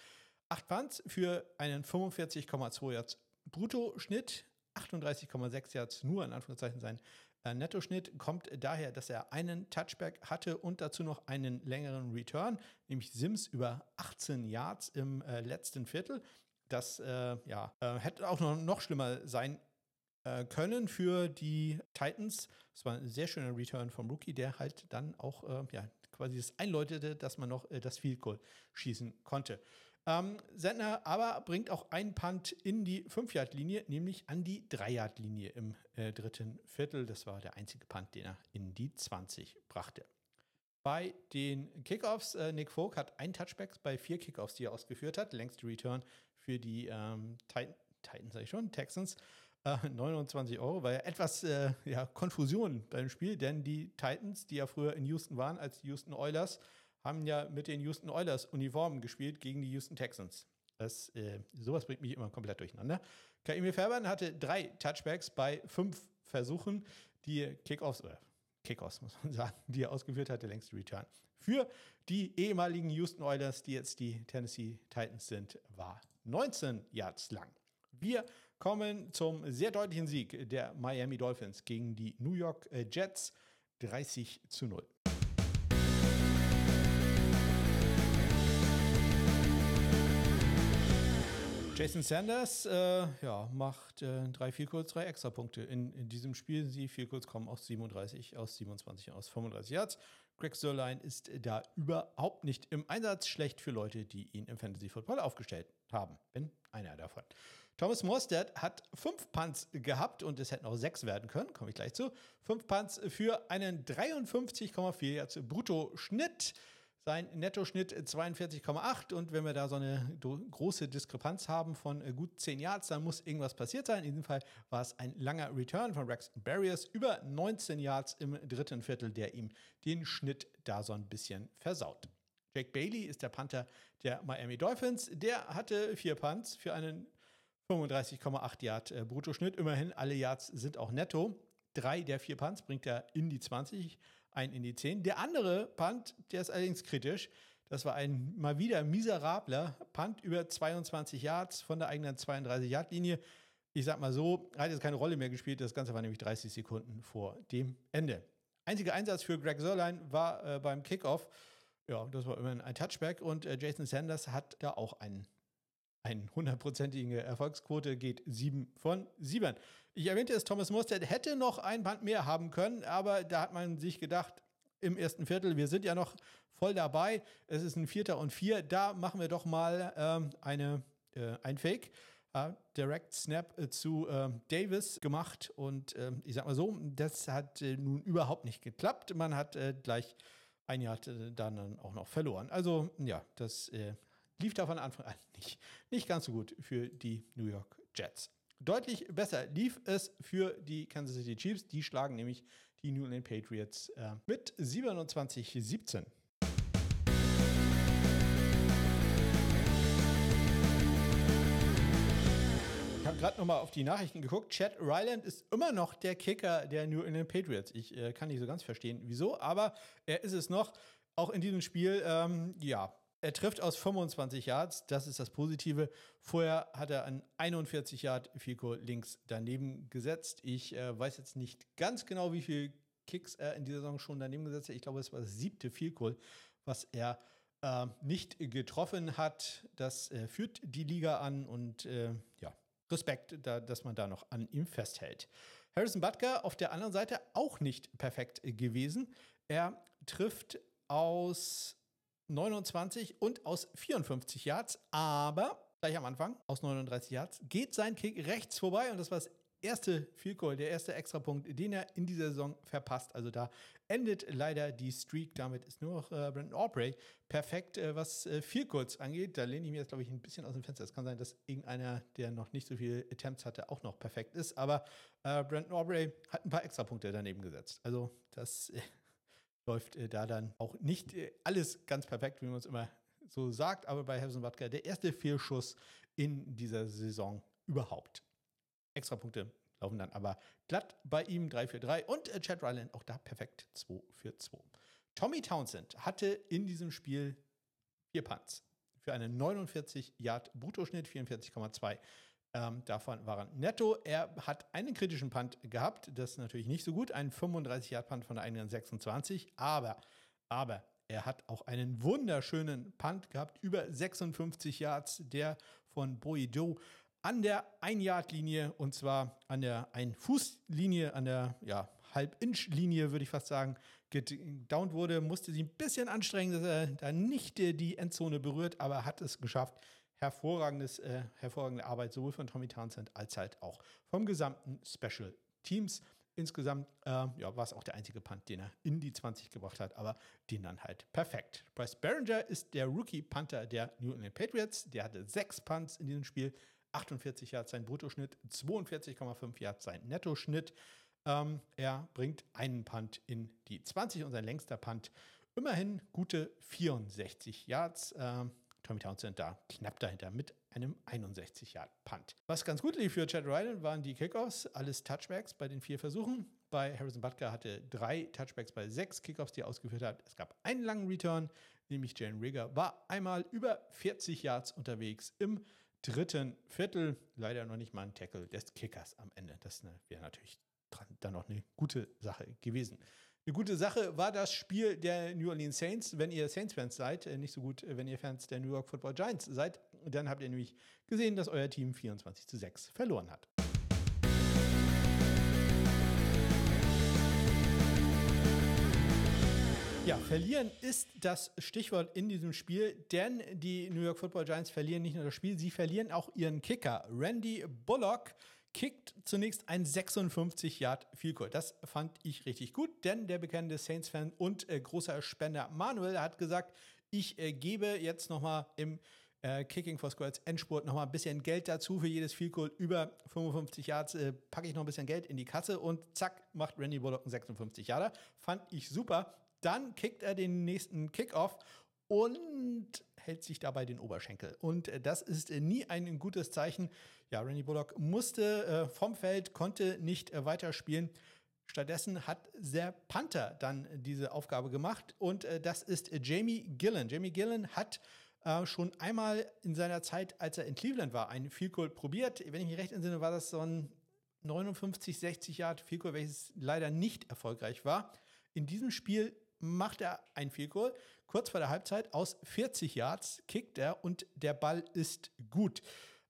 S1: Acht Punts für einen 45,2 Yards Bruttoschnitt, 38,6 Yards nur in Anführungszeichen sein äh, Nettoschnitt kommt daher, dass er einen Touchback hatte und dazu noch einen längeren Return, nämlich Sims über 18 Yards im äh, letzten Viertel. Das äh, ja, äh, hätte auch noch, noch schlimmer sein äh, können für die Titans. Es war ein sehr schöner Return vom Rookie, der halt dann auch äh, ja, quasi das einläutete, dass man noch das Field Goal schießen konnte. Ähm, Sentner aber bringt auch einen Punt in die 5-Yard-Linie, nämlich an die 3-Yard-Linie im äh, dritten Viertel. Das war der einzige Punt, den er in die 20 brachte. Bei den Kickoffs, äh, Nick Folk hat ein Touchback bei vier Kickoffs, die er ausgeführt hat. Längste Return für die ähm, Titan, Titans, sag ich schon, Texans. Äh, 29 Euro, weil etwas äh, ja, Konfusion beim Spiel, denn die Titans, die ja früher in Houston waren als Houston Oilers, haben ja mit den Houston Oilers Uniformen gespielt gegen die Houston Texans. Das, äh, sowas bringt mich immer komplett durcheinander. Kaimi Fairbairn hatte drei Touchbacks bei fünf Versuchen, die Kickoffs, oder Kickoffs muss man sagen, die er ausgeführt hatte, längst Return. Für die ehemaligen Houston Oilers, die jetzt die Tennessee Titans sind, war 19 Yards lang. Wir kommen zum sehr deutlichen Sieg der Miami Dolphins gegen die New York äh, Jets 30 zu 0. Jason Sanders äh, ja, macht äh, drei viel kurz, drei extra Punkte in, in diesem Spiel. Sie viel kurz kommen aus 37, aus 27, aus 35 Yards. Greg Sörlein ist da überhaupt nicht im Einsatz. Schlecht für Leute, die ihn im Fantasy Football aufgestellt haben. Bin einer davon. Thomas Morstead hat fünf Punts gehabt und es hätten auch sechs werden können, komme ich gleich zu. Fünf Punts für einen 53,4 Yards Brutto-Schnitt. Sein Nettoschnitt 42,8 und wenn wir da so eine große Diskrepanz haben von äh, gut 10 Yards, dann muss irgendwas passiert sein. In diesem Fall war es ein langer Return von Braxton Barriers über 19 Yards im dritten Viertel, der ihm den Schnitt da so ein bisschen versaut. Jake Bailey ist der Panther der Miami Dolphins. Der hatte vier Punts für einen 35,8 Yard äh, Bruttoschnitt. Immerhin, alle Yards sind auch netto. Drei der vier Punts bringt er in die 20 ein in die 10. Der andere Punt, der ist allerdings kritisch. Das war ein mal wieder miserabler Punt über 22 Yards von der eigenen 32-Yard-Linie. Ich sag mal so, hat jetzt keine Rolle mehr gespielt. Das Ganze war nämlich 30 Sekunden vor dem Ende. Einziger Einsatz für Greg Sörlein war äh, beim Kickoff. Ja, das war immerhin ein Touchback und äh, Jason Sanders hat da auch einen eine hundertprozentige Erfolgsquote geht 7 von 7. Ich erwähnte es, Thomas Mostert hätte noch ein Band mehr haben können, aber da hat man sich gedacht, im ersten Viertel, wir sind ja noch voll dabei, es ist ein Vierter und Vier, da machen wir doch mal ähm, eine, äh, ein Fake. Uh, Direct Snap äh, zu äh, Davis gemacht und ähm, ich sag mal so, das hat äh, nun überhaupt nicht geklappt. Man hat äh, gleich ein Jahr äh, dann auch noch verloren. Also ja, das lief da von Anfang an nicht, nicht ganz so gut für die New York Jets. Deutlich besser lief es für die Kansas City Chiefs. Die schlagen nämlich die New England Patriots äh, mit 27-17. Ich habe gerade nochmal auf die Nachrichten geguckt. Chad Ryland ist immer noch der Kicker der New England Patriots. Ich äh, kann nicht so ganz verstehen, wieso, aber er ist es noch. Auch in diesem Spiel, ähm, ja, er trifft aus 25 Yards, das ist das Positive. Vorher hat er an 41 Yard Fico links daneben gesetzt. Ich äh, weiß jetzt nicht ganz genau, wie viele Kicks er in dieser Saison schon daneben gesetzt hat. Ich glaube, es war das siebte Fico, was er äh, nicht getroffen hat. Das äh, führt die Liga an und äh, ja, Respekt, da, dass man da noch an ihm festhält. Harrison Butker auf der anderen Seite auch nicht perfekt gewesen. Er trifft aus 29 und aus 54 Yards, aber gleich am Anfang aus 39 Yards geht sein Kick rechts vorbei und das war das erste Field Goal, der erste Extrapunkt, den er in dieser Saison verpasst. Also da endet leider die Streak. Damit ist nur noch äh, Brandon Aubrey perfekt, äh, was äh, Field Goals angeht. Da lehne ich mir jetzt, glaube ich, ein bisschen aus dem Fenster. Es kann sein, dass irgendeiner, der noch nicht so viele Attempts hatte, auch noch perfekt ist. Aber äh, Brandon Aubrey hat ein paar Extrapunkte daneben gesetzt. Also das äh, läuft äh, da dann auch nicht äh, alles ganz perfekt, wie wir uns immer so sagt, aber bei Harrison Butker der erste Fehlschuss in dieser Saison überhaupt. Extrapunkte laufen dann aber glatt bei ihm 3 für 3 und äh, Chad Ryland auch da perfekt 2 für 2. Tommy Townsend hatte in diesem Spiel vier Punts für einen 49 Yard Bruttoschnitt, 44,2 ähm, davon waren netto. Er hat einen kritischen Punt gehabt. Das ist natürlich nicht so gut. Ein 35-Yard-Punt von der eigenen 26. Aber, aber er hat auch einen wunderschönen Punt gehabt. Über 56 Yards. Der von Boido an der 1-Yard-Linie. Und zwar an der 1-Fuß-Linie, an der ja, Halb-Inch-Linie, würde ich fast sagen, gedownt wurde. Musste sie ein bisschen anstrengen, dass er da nicht die Endzone berührt. Aber hat es geschafft hervorragendes, äh, hervorragende Arbeit sowohl von Tommy Townsend als halt auch vom gesamten Special Teams. Insgesamt äh, ja, war es auch der einzige Punt, den er in die 20 gebracht hat, aber den dann halt perfekt. Bryce Barringer ist der Rookie-Punter der New England Patriots. Der hatte sechs Punts in diesem Spiel, 48 Yards sein Bruttoschnitt, 42,5 Yards sein Nettoschnitt. Ähm, er bringt einen Punt in die 20 und sein längster Punt immerhin gute 64 Yards. Ähm, Tommy Townsend da knapp dahinter mit einem 61 Yard Punt. Was ganz gut lief für Chad Ryland waren die Kickoffs, alles Touchbacks bei den vier Versuchen. Bei Harrison Butker hatte drei Touchbacks bei sechs Kickoffs, die er ausgeführt hat. Es gab einen langen Return, nämlich Jalen Rigger war einmal über 40 Yards unterwegs im dritten Viertel. Leider noch nicht mal ein Tackle des Kickers am Ende. Das ne, wäre natürlich dann noch eine gute Sache gewesen. Eine gute Sache war das Spiel der New Orleans Saints. Wenn ihr Saints-Fans seid, äh, nicht so gut, äh, wenn ihr Fans der New York Football Giants seid, dann habt ihr nämlich gesehen, dass euer Team 24 zu 6 verloren hat. Ja, verlieren ist das Stichwort in diesem Spiel, denn die New York Football Giants verlieren nicht nur das Spiel, sie verlieren auch ihren Kicker. Randy Bullock kickt zunächst ein 56 Yard Field Goal. Das fand ich richtig gut, denn der bekannte Saints-Fan und äh, großer Spender Manuel hat gesagt, ich äh, gebe jetzt nochmal im äh, Kicking for Squares Endspurt nochmal ein bisschen Geld dazu für jedes Field Goal über 55 Yards. Äh, packe ich noch ein bisschen Geld in die Kasse und zack, macht Randy Bullock einen 56 Yarder. Fand ich super. Dann kickt er den nächsten Kickoff und hält sich dabei den Oberschenkel. Und äh, das ist äh, nie ein gutes Zeichen. Ja, Randy Bullock musste äh, vom Feld, konnte nicht weiterspielen. Stattdessen hat der Panther dann diese Aufgabe gemacht und das ist Jamie Gillen. Jamie Gillen hat schon einmal in seiner Zeit, als er in Cleveland war, einen Field Goal probiert. Wenn ich mich recht entsinne, war das so ein 59, 60 Yard Field Goal, welches leider nicht erfolgreich war. In diesem Spiel macht er ein Field Goal. Kurz vor der Halbzeit aus 40 Yards kickt er und der Ball ist gut.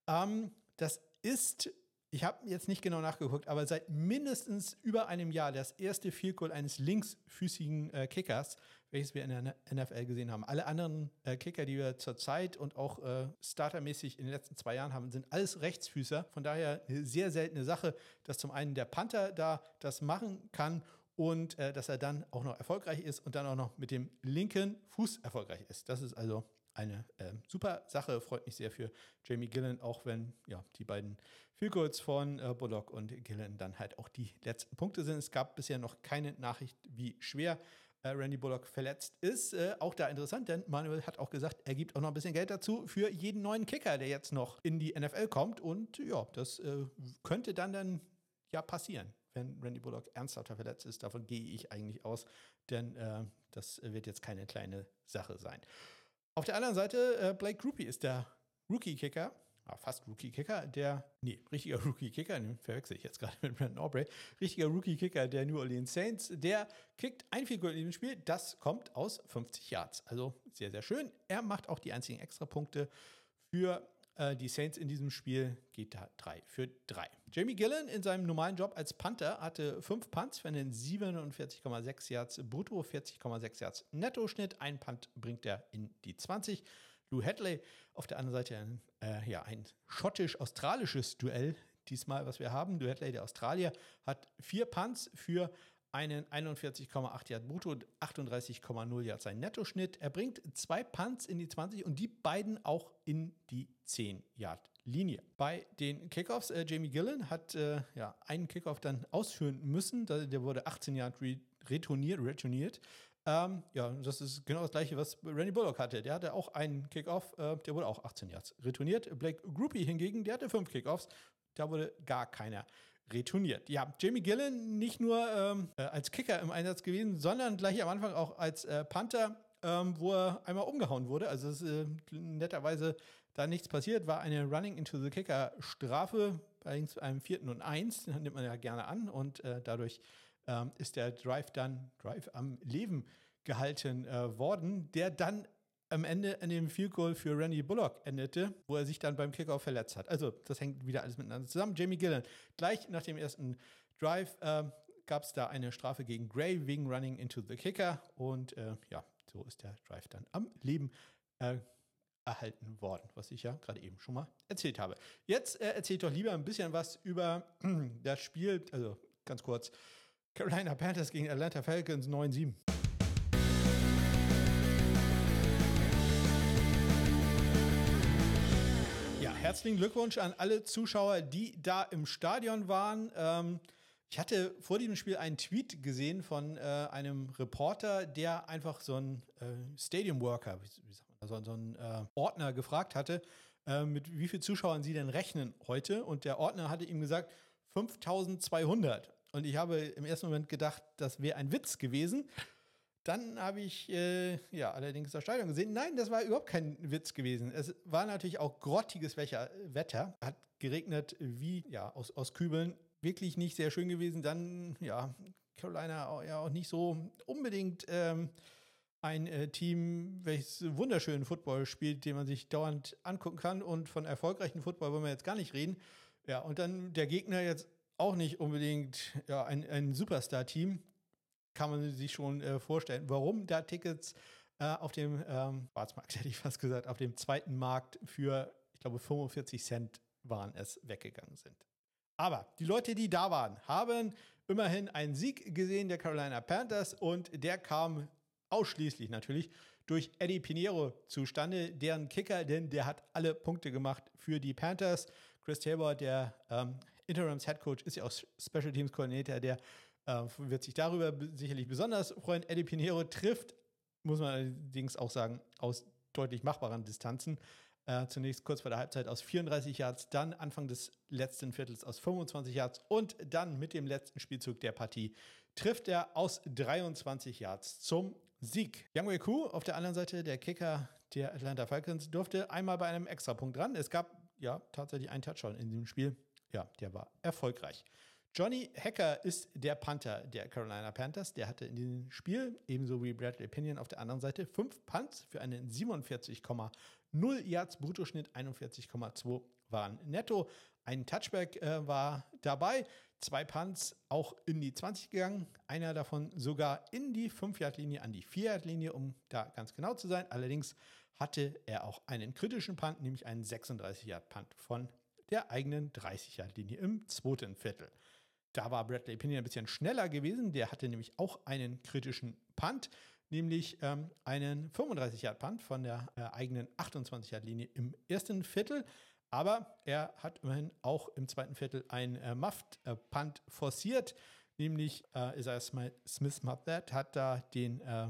S1: Ähm, das ist, ich habe jetzt nicht genau nachgeguckt, aber seit mindestens über einem Jahr das erste Field Goal eines linksfüßigen äh, Kickers, welches wir in der NFL gesehen haben. Alle anderen äh, Kicker, die wir zurzeit und auch äh, startermäßig in den letzten zwei Jahren haben, sind alles Rechtsfüßer. Von daher eine sehr seltene Sache, dass zum einen der Panther da das machen kann und äh, dass er dann auch noch erfolgreich ist und dann auch noch mit dem linken Fuß erfolgreich ist. Das ist also eine äh, super Sache, freut mich sehr für Jamie Gillen, auch wenn ja, die beiden Field von äh, Bullock und Gillen dann halt auch die letzten Punkte sind. Es gab bisher noch keine Nachricht, wie schwer äh, Randy Bullock verletzt ist. Äh, auch da interessant, denn Manuel hat auch gesagt, er gibt auch noch ein bisschen Geld dazu für jeden neuen Kicker, der jetzt noch in die NFL kommt. Und ja, das äh, könnte dann dann ja passieren wenn Randy Bullock ernsthafter verletzt ist. Davon gehe ich eigentlich aus, denn äh, das wird jetzt keine kleine Sache sein. Auf der anderen Seite, äh, Blake Groupie ist der Rookie-Kicker, ah, fast Rookie-Kicker, der, nee, richtiger Rookie-Kicker, den verwechsel ich jetzt gerade mit Brandon Aubrey, richtiger Rookie-Kicker der New Orleans Saints, der kickt ein Figur in diesem Spiel, das kommt aus 50 Yards. Also sehr, sehr schön. Er macht auch die einzigen Extrapunkte für die Saints in diesem Spiel geht da 3 für 3. Jamie Gillen in seinem normalen Job als Panther hatte 5 Punts für einen 47,6 Yards brutto, 40,6 Yards Netto-Schnitt. Ein Punt bringt er in die 20. Lou Hadley auf der anderen Seite äh, ja, ein schottisch-australisches Duell diesmal, was wir haben. Lou Hadley, der Australier, hat vier Punts für einen 41,8 Yard brutto, 38,0 Yard sein Nettoschnitt. Er bringt zwei Punts in die 20 und die beiden auch in die 10 Yard Linie. Bei den Kickoffs, äh, Jamie Gillen hat äh, ja, einen Kickoff dann ausführen müssen. Der wurde 18 Yard re retourniert, retourniert. Ähm, ja, das ist genau das gleiche, was Randy Bullock hatte. Der hatte auch einen Kickoff, äh, der wurde auch 18 Yards retourniert. Blake Groupie hingegen, der hatte fünf Kickoffs, da wurde gar keiner retourniert. Ja, Jamie Gillen nicht nur ähm, äh, als Kicker im Einsatz gewesen, sondern gleich am Anfang auch als äh, Panther, ähm, wo er einmal umgehauen wurde. Also ist äh, netterweise da nichts passiert, war eine Running into the Kicker Strafe, bei einem vierten und eins, den nimmt man ja gerne an und äh, dadurch ähm, ist der Drive dann Drive am Leben gehalten äh, worden, der dann am Ende in dem Field Goal für Randy Bullock endete, wo er sich dann beim Kickoff verletzt hat. Also das hängt wieder alles miteinander zusammen. Jamie Gillen, gleich nach dem ersten Drive äh, gab es da eine Strafe gegen Gray wegen Running into the Kicker und äh, ja, so ist der Drive dann am Leben äh, erhalten worden, was ich ja gerade eben schon mal erzählt habe. Jetzt äh, erzählt doch lieber ein bisschen was über das Spiel, also ganz kurz, Carolina Panthers gegen Atlanta Falcons 9-7. Herzlichen Glückwunsch an alle Zuschauer, die da im Stadion waren. Ähm, ich hatte vor diesem Spiel einen Tweet gesehen von äh, einem Reporter, der einfach so ein äh, Stadium Worker, wie, wie sagt man, so, so ein äh, Ordner gefragt hatte, äh, mit wie vielen Zuschauern sie denn rechnen heute. Und der Ordner hatte ihm gesagt, 5200. Und ich habe im ersten Moment gedacht, das wäre ein Witz gewesen. Dann habe ich äh, ja allerdings das Stadion gesehen. Nein, das war überhaupt kein Witz gewesen. Es war natürlich auch grottiges Wetter. Hat geregnet wie ja aus, aus Kübeln. Wirklich nicht sehr schön gewesen. Dann ja Carolina auch, ja auch nicht so unbedingt ähm, ein äh, Team, welches wunderschönen Football spielt, den man sich dauernd angucken kann. Und von erfolgreichen Football wollen wir jetzt gar nicht reden. Ja, und dann der Gegner jetzt auch nicht unbedingt ja, ein, ein Superstar-Team, kann man sich schon äh, vorstellen. Warum da Tickets äh, auf dem ähm, hätte ich fast gesagt, auf dem zweiten Markt für, ich glaube, 45 Cent waren es weggegangen sind. Aber die Leute, die da waren, haben immerhin einen Sieg gesehen der Carolina Panthers und der kam ausschließlich natürlich durch Eddie Pinheiro zustande, deren Kicker, denn der hat alle Punkte gemacht für die Panthers. Chris Tabor, der ähm, Interims Head Coach, ist ja auch Special Teams Koordinator, der äh, wird sich darüber sicherlich besonders freuen. Eddie Pinheiro trifft, muss man allerdings auch sagen, aus deutlich machbaren Distanzen. Äh, zunächst kurz vor der Halbzeit aus 34 Yards, dann Anfang des letzten Viertels aus 25 Yards und dann mit dem letzten Spielzug der Partie trifft er aus 23 Yards zum Sieg. Yang Wei Ku auf der anderen Seite, der Kicker der Atlanta Falcons, durfte einmal bei einem Extrapunkt ran. Es gab ja tatsächlich einen Touchdown in diesem Spiel. Ja, der war erfolgreich. Johnny Hacker ist der Panther der Carolina Panthers. Der hatte in diesem Spiel, ebenso wie Bradley Pinion auf der anderen Seite, fünf Punts für einen 47,0 Yards Bruttoschnitt, 41,2 waren netto. Ein Touchback äh, war dabei, zwei Punts auch in die 20 gegangen, einer davon sogar in die 5-Yard-Linie, an die 4-Yard-Linie, um da ganz genau zu sein. Allerdings hatte er auch einen kritischen Punt, nämlich einen 36-Yard-Punt von der eigenen 30-Yard-Linie im zweiten Viertel. Da war Bradley Pinion ein bisschen schneller gewesen. Der hatte nämlich auch einen kritischen Punt, nämlich ähm, einen 35-Yard-Punt von der äh, eigenen 28-Yard-Linie im ersten Viertel. Aber er hat immerhin auch im zweiten Viertel einen äh, Muffed-Punt äh, forciert, nämlich äh, Isaiah Smith Muffed hat da den äh,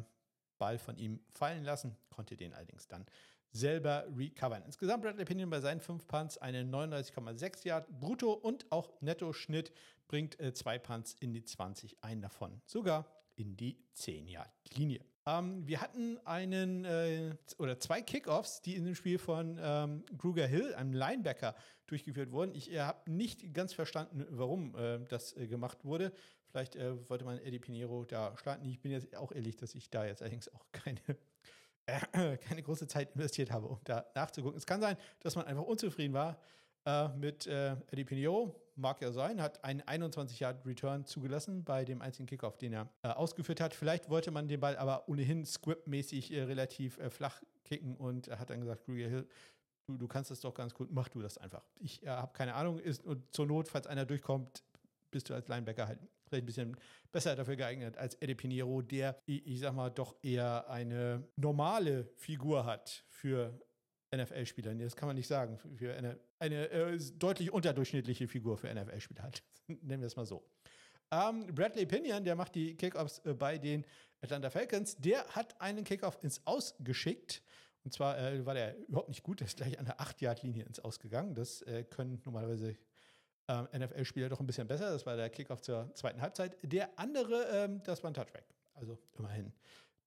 S1: Ball von ihm fallen lassen, konnte den allerdings dann selber recovern. Insgesamt Bradley Pinion bei seinen fünf Punts eine 39,6 Yard brutto und auch Netto-Schnitt bringt äh, zwei Punts in die 20, einen davon sogar in die 10 Yard Linie. Ähm, wir hatten einen äh, oder zwei Kickoffs, die in dem Spiel von ähm, Kruger Hill, einem Linebacker, durchgeführt wurden. Ich äh, habe nicht ganz verstanden, warum äh, das äh, gemacht wurde. Vielleicht äh, wollte man Eddie Pinheiro da starten. Ich bin jetzt auch ehrlich, dass ich da jetzt allerdings auch keine äh, keine große Zeit investiert habe, um da nachzugucken. Es kann sein, dass man einfach unzufrieden war äh, mit äh, Eddie Pinot. Mag ja sein, hat einen 21-Yard-Return zugelassen bei dem einzigen Kickoff, den er äh, ausgeführt hat. Vielleicht wollte man den Ball aber ohnehin scriptmäßig äh, relativ äh, flach kicken und hat dann gesagt, Kruger Hill, du, du kannst das doch ganz gut, mach du das einfach. Ich habe keine Ahnung, ist, und zur Not, falls einer durchkommt, bist du als Linebacker halt vielleicht ein bisschen besser dafür geeignet als Eddie Pinheiro, der, ich, ich sag mal, doch eher eine normale Figur hat für NFL-Spieler. Das kann man nicht sagen. Für eine, eine äh, deutlich unterdurchschnittliche Figur für NFL-Spieler hat. Nennen wir es mal so. Ähm, Bradley Pinion, der macht die Kickoffs äh, bei den Atlanta Falcons, der hat einen Kickoff ins Aus geschickt. Und zwar äh, war der überhaupt nicht gut, der ist gleich an der 8-Yard-Linie ins Ausgegangen. Das äh, können normalerweise ähm, NFL-Spieler doch ein bisschen besser. Das war der Kickoff zur zweiten Halbzeit. Der andere, ähm, das war ein Touchback. Also immerhin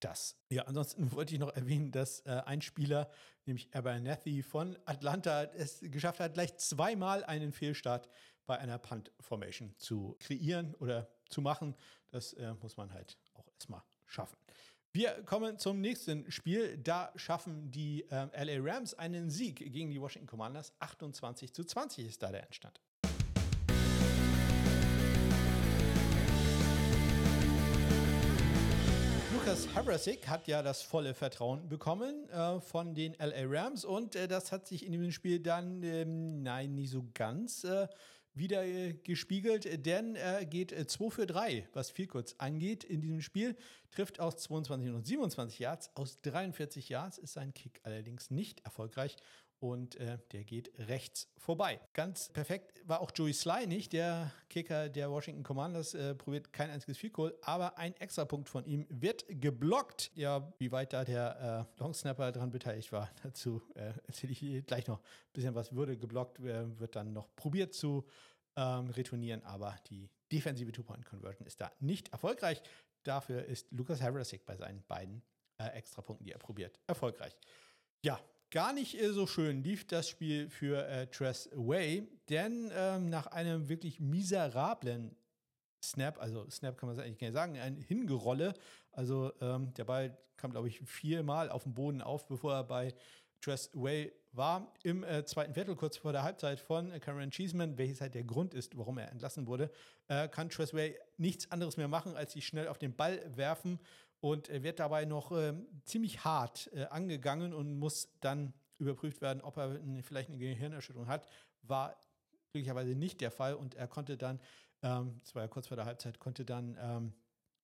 S1: das. Ja, ansonsten wollte ich noch erwähnen, dass äh, ein Spieler, nämlich Abernathy von Atlanta, es geschafft hat, gleich zweimal einen Fehlstart bei einer Punt-Formation zu kreieren oder zu machen. Das äh, muss man halt auch erstmal schaffen. Wir kommen zum nächsten Spiel. Da schaffen die äh, LA Rams einen Sieg gegen die Washington Commanders. 28 zu 20 ist da der Endstand. Lucas Harasik hat ja das volle Vertrauen bekommen äh, von den LA Rams und äh, das hat sich in diesem Spiel dann, ähm, nein, nicht so ganz äh, wieder äh, gespiegelt, denn er geht 2 äh, für 3, was viel kurz angeht in diesem Spiel, trifft aus 22 und 27 Yards, aus 43 Yards ist sein Kick allerdings nicht erfolgreich und äh, der geht rechts vorbei. Ganz perfekt war auch Joey Sly nicht, der Kicker der Washington Commanders, äh, probiert kein einziges Field Goal, aber ein Extrapunkt von ihm wird geblockt. Ja, wie weit da der äh, Longsnapper dran beteiligt war, dazu äh, erzähle ich gleich noch ein bisschen was. Würde geblockt, äh, wird dann noch probiert zu ähm, retournieren, aber die defensive Two-Point-Conversion ist da nicht erfolgreich. Dafür ist Lukas Harasik bei seinen beiden äh, Extrapunkten, die er probiert, erfolgreich. Ja, gar nicht so schön lief das Spiel für äh, Tress Way, denn ähm, nach einem wirklich miserablen Snap, also Snap kann man eigentlich gar nicht sagen, ein Hingerolle. Also ähm, der Ball kam, glaube ich, viermal auf den Boden auf, bevor er bei Tress Way war. Im äh, zweiten Viertel, kurz vor der Halbzeit von äh, Cameron Cheeseman, welches halt der Grund ist, warum er entlassen wurde, äh, kann Tress Way nichts anderes mehr machen, als sich schnell auf den Ball werfen und er wird dabei noch äh, ziemlich hart äh, angegangen und muss dann überprüft werden, ob er vielleicht eine Gehirnerschütterung hat. War glücklicherweise nicht der Fall und er konnte dann, ähm, das war ja kurz vor der Halbzeit, konnte dann ähm,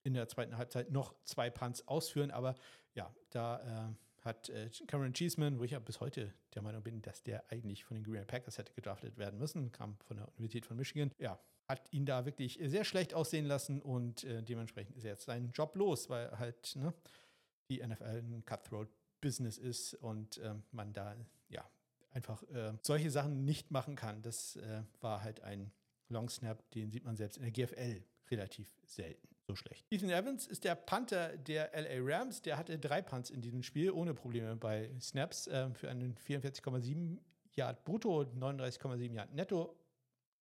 S1: in der zweiten Halbzeit noch zwei Punts ausführen, aber ja, da äh, hat äh, Cameron Cheeseman, wo ich ja bis heute der Meinung bin, dass der eigentlich von den Green Packers hätte gedraftet werden müssen, kam von der Universität von Michigan, ja, hat ihn da wirklich sehr schlecht aussehen lassen und äh, dementsprechend ist er jetzt seinen Job los, weil halt ne, die NFL ein Cutthroat-Business ist und äh, man da ja einfach äh, solche Sachen nicht machen kann. Das äh, war halt ein Long Snap, den sieht man selbst in der GFL relativ selten. So schlecht. Ethan Evans ist der Panther der LA Rams. Der hatte drei Punts in diesem Spiel ohne Probleme bei Snaps äh, für einen 44,7 Yard brutto, 39,7 Yard netto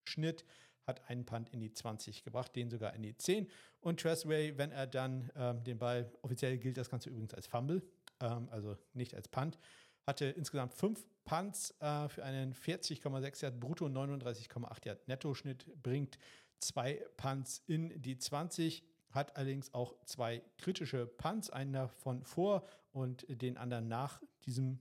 S1: Schnitt hat einen Punt in die 20 gebracht, den sogar in die 10. Und Tressway, wenn er dann ähm, den Ball, offiziell gilt das Ganze übrigens als Fumble, ähm, also nicht als Punt, hatte insgesamt fünf Punts äh, für einen 40,6 Yard brutto, 39,8 Yard Netto-Schnitt, bringt zwei Punts in die 20, hat allerdings auch zwei kritische Punts, einen davon vor und den anderen nach diesem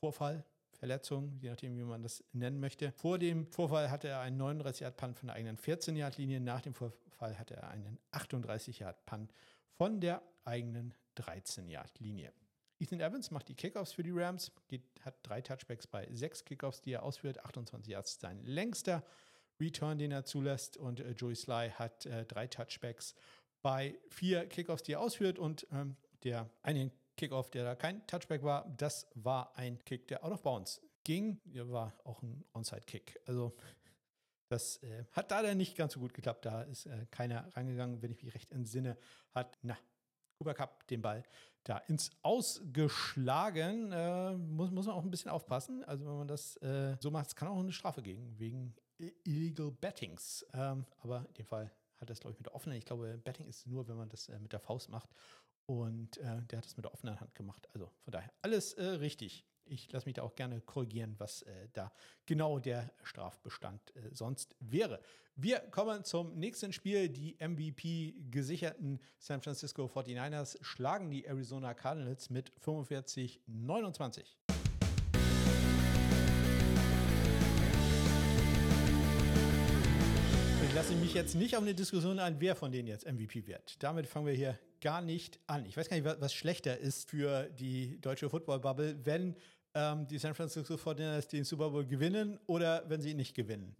S1: Vorfall, Verletzung, je nachdem, wie man das nennen möchte. Vor dem Vorfall hatte er einen 39-Yard-Punt von der eigenen 14-Yard-Linie. Nach dem Vorfall hatte er einen 38-Yard-Punt von der eigenen 13-Yard-Linie. Ethan Evans macht die Kickoffs für die Rams, geht, hat drei Touchbacks bei sechs Kickoffs, die er ausführt. 28 Yards sein längster Return, den er zulässt. Und äh, Joey Sly hat äh, drei Touchbacks bei vier Kickoffs, die er ausführt. Und ähm, der eine Kickoff, der da kein Touchback war, das war ein Kick, der out of bounds ging. War auch ein Onside-Kick. Also das äh, hat da dann nicht ganz so gut geklappt. Da ist äh, keiner rangegangen, wenn ich mich recht entsinne, hat, na, Cooper Cup den Ball da ins Ausgeschlagen. Äh, muss, muss man auch ein bisschen aufpassen. Also wenn man das äh, so macht, kann auch eine Strafe gegen, wegen Illegal Bettings. Ähm, aber in dem Fall hat das, glaube ich, mit der offenen. Ich glaube, Betting ist nur, wenn man das äh, mit der Faust macht. Und äh, der hat es mit der offenen Hand gemacht. Also von daher alles äh, richtig. Ich lasse mich da auch gerne korrigieren, was äh, da genau der Strafbestand äh, sonst wäre. Wir kommen zum nächsten Spiel. Die MVP gesicherten San Francisco 49ers schlagen die Arizona Cardinals mit 45-29. Lasse mich jetzt nicht auf eine Diskussion ein, wer von denen jetzt MVP wird. Damit fangen wir hier gar nicht an. Ich weiß gar nicht, was schlechter ist für die deutsche Football-Bubble, wenn ähm, die San Francisco 49ers den Super Bowl gewinnen oder wenn sie ihn nicht gewinnen.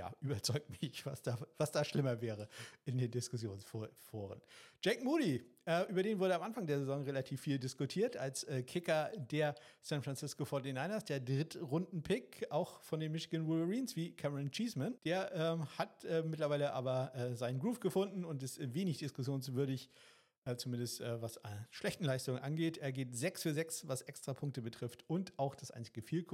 S1: Ja, überzeugt mich, was da, was da schlimmer wäre in den Diskussionsforen. Jake Moody, äh, über den wurde am Anfang der Saison relativ viel diskutiert, als äh, Kicker der San Francisco 49ers, der Drittrunden-Pick, auch von den Michigan Wolverines, wie Cameron Cheeseman. Der ähm, hat äh, mittlerweile aber äh, seinen Groove gefunden und ist wenig diskussionswürdig zumindest äh, was äh, schlechten Leistungen angeht. Er geht 6 für 6, was extra Punkte betrifft und auch das einzige Field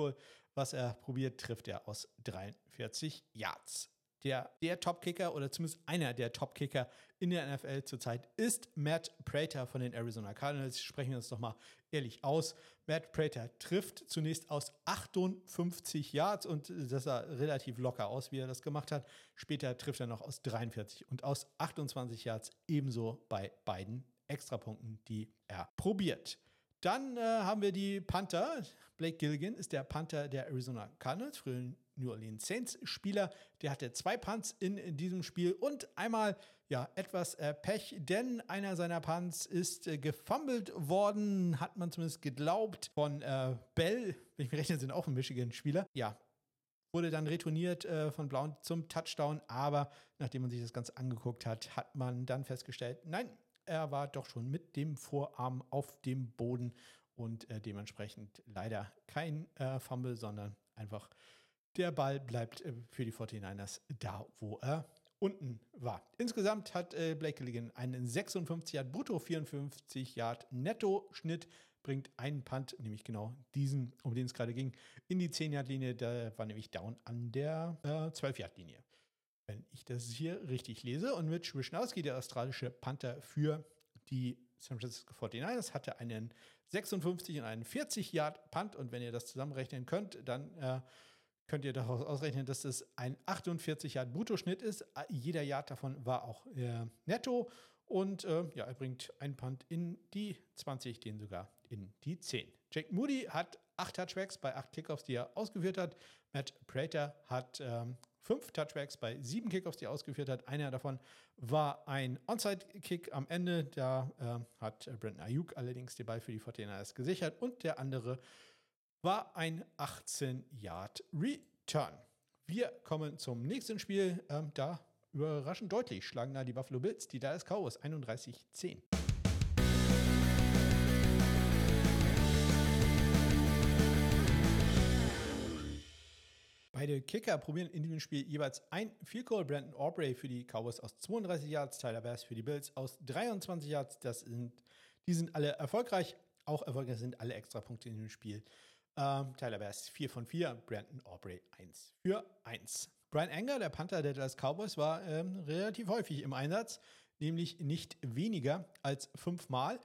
S1: was er probiert, trifft er aus 43 Yards. Der, der Top-Kicker oder zumindest einer der Top-Kicker in der NFL zurzeit ist Matt Prater von den Arizona Cardinals. Sprechen wir uns doch mal ehrlich aus. Matt Prater trifft zunächst aus 58 Yards und das sah relativ locker aus, wie er das gemacht hat. Später trifft er noch aus 43 und aus 28 Yards ebenso bei beiden Extrapunkten, die er probiert. Dann äh, haben wir die Panther. Blake Gilligan ist der Panther der Arizona Cardinals, früheren New Orleans Saints Spieler. Der hatte zwei Punts in, in diesem Spiel und einmal ja etwas äh, Pech, denn einer seiner Punts ist äh, gefummelt worden, hat man zumindest geglaubt, von äh, Bell. Wenn ich mir rechne, sind auch ein Michigan-Spieler. Ja, wurde dann retourniert äh, von Blount zum Touchdown, aber nachdem man sich das Ganze angeguckt hat, hat man dann festgestellt, nein, er war doch schon mit dem Vorarm auf dem Boden und äh, dementsprechend leider kein äh, Fumble, sondern einfach der Ball bleibt äh, für die 49ers da, wo er unten war. Insgesamt hat äh, Blake Gilligan einen 56 Yard brutto, 54 Yard netto Schnitt, bringt einen Punt, nämlich genau diesen, um den es gerade ging, in die 10 Yard Linie. Da war nämlich down an der äh, 12 Yard Linie. Wenn ich das hier richtig lese. Und Mitch Wischnowski, der australische Panther für die San Francisco 49ers, hatte einen 56 und einen 40 Yard Punt. Und wenn ihr das zusammenrechnen könnt, dann äh, könnt ihr daraus ausrechnen, dass es ein 48 Yard Bruttoschnitt ist. Jeder Yard davon war auch äh, netto. Und äh, ja, er bringt einen Punt in die 20, den sogar in die 10. Jake Moody hat acht Touchbacks bei acht Kickoffs, die er ausgeführt hat. Matt Prater hat ähm, fünf Touchbacks bei sieben Kickoffs, die er ausgeführt hat. Einer davon war ein Onside-Kick am Ende. Da äh, hat Brandon Ayuk allerdings den Ball für die 49ers gesichert. Und der andere war ein 18-Yard-Return. Wir kommen zum nächsten Spiel. Ähm, da überraschend deutlich schlagen da die Buffalo Bills die Dallas Cowboys 31-10. Beide Kicker probieren in diesem Spiel jeweils ein Field Goal. Brandon Aubrey für die Cowboys aus 32 Yards, Tyler Bass für die Bills aus 23 Yards. Das sind, die sind alle erfolgreich. Auch erfolgreich sind alle Extrapunkte in dem Spiel. Ähm, Tyler Bass 4 von 4, Brandon Aubrey 1 für 1. Brian Anger, der Panther der Dallas Cowboys, war ähm, relativ häufig im Einsatz, nämlich nicht weniger als fünfmal.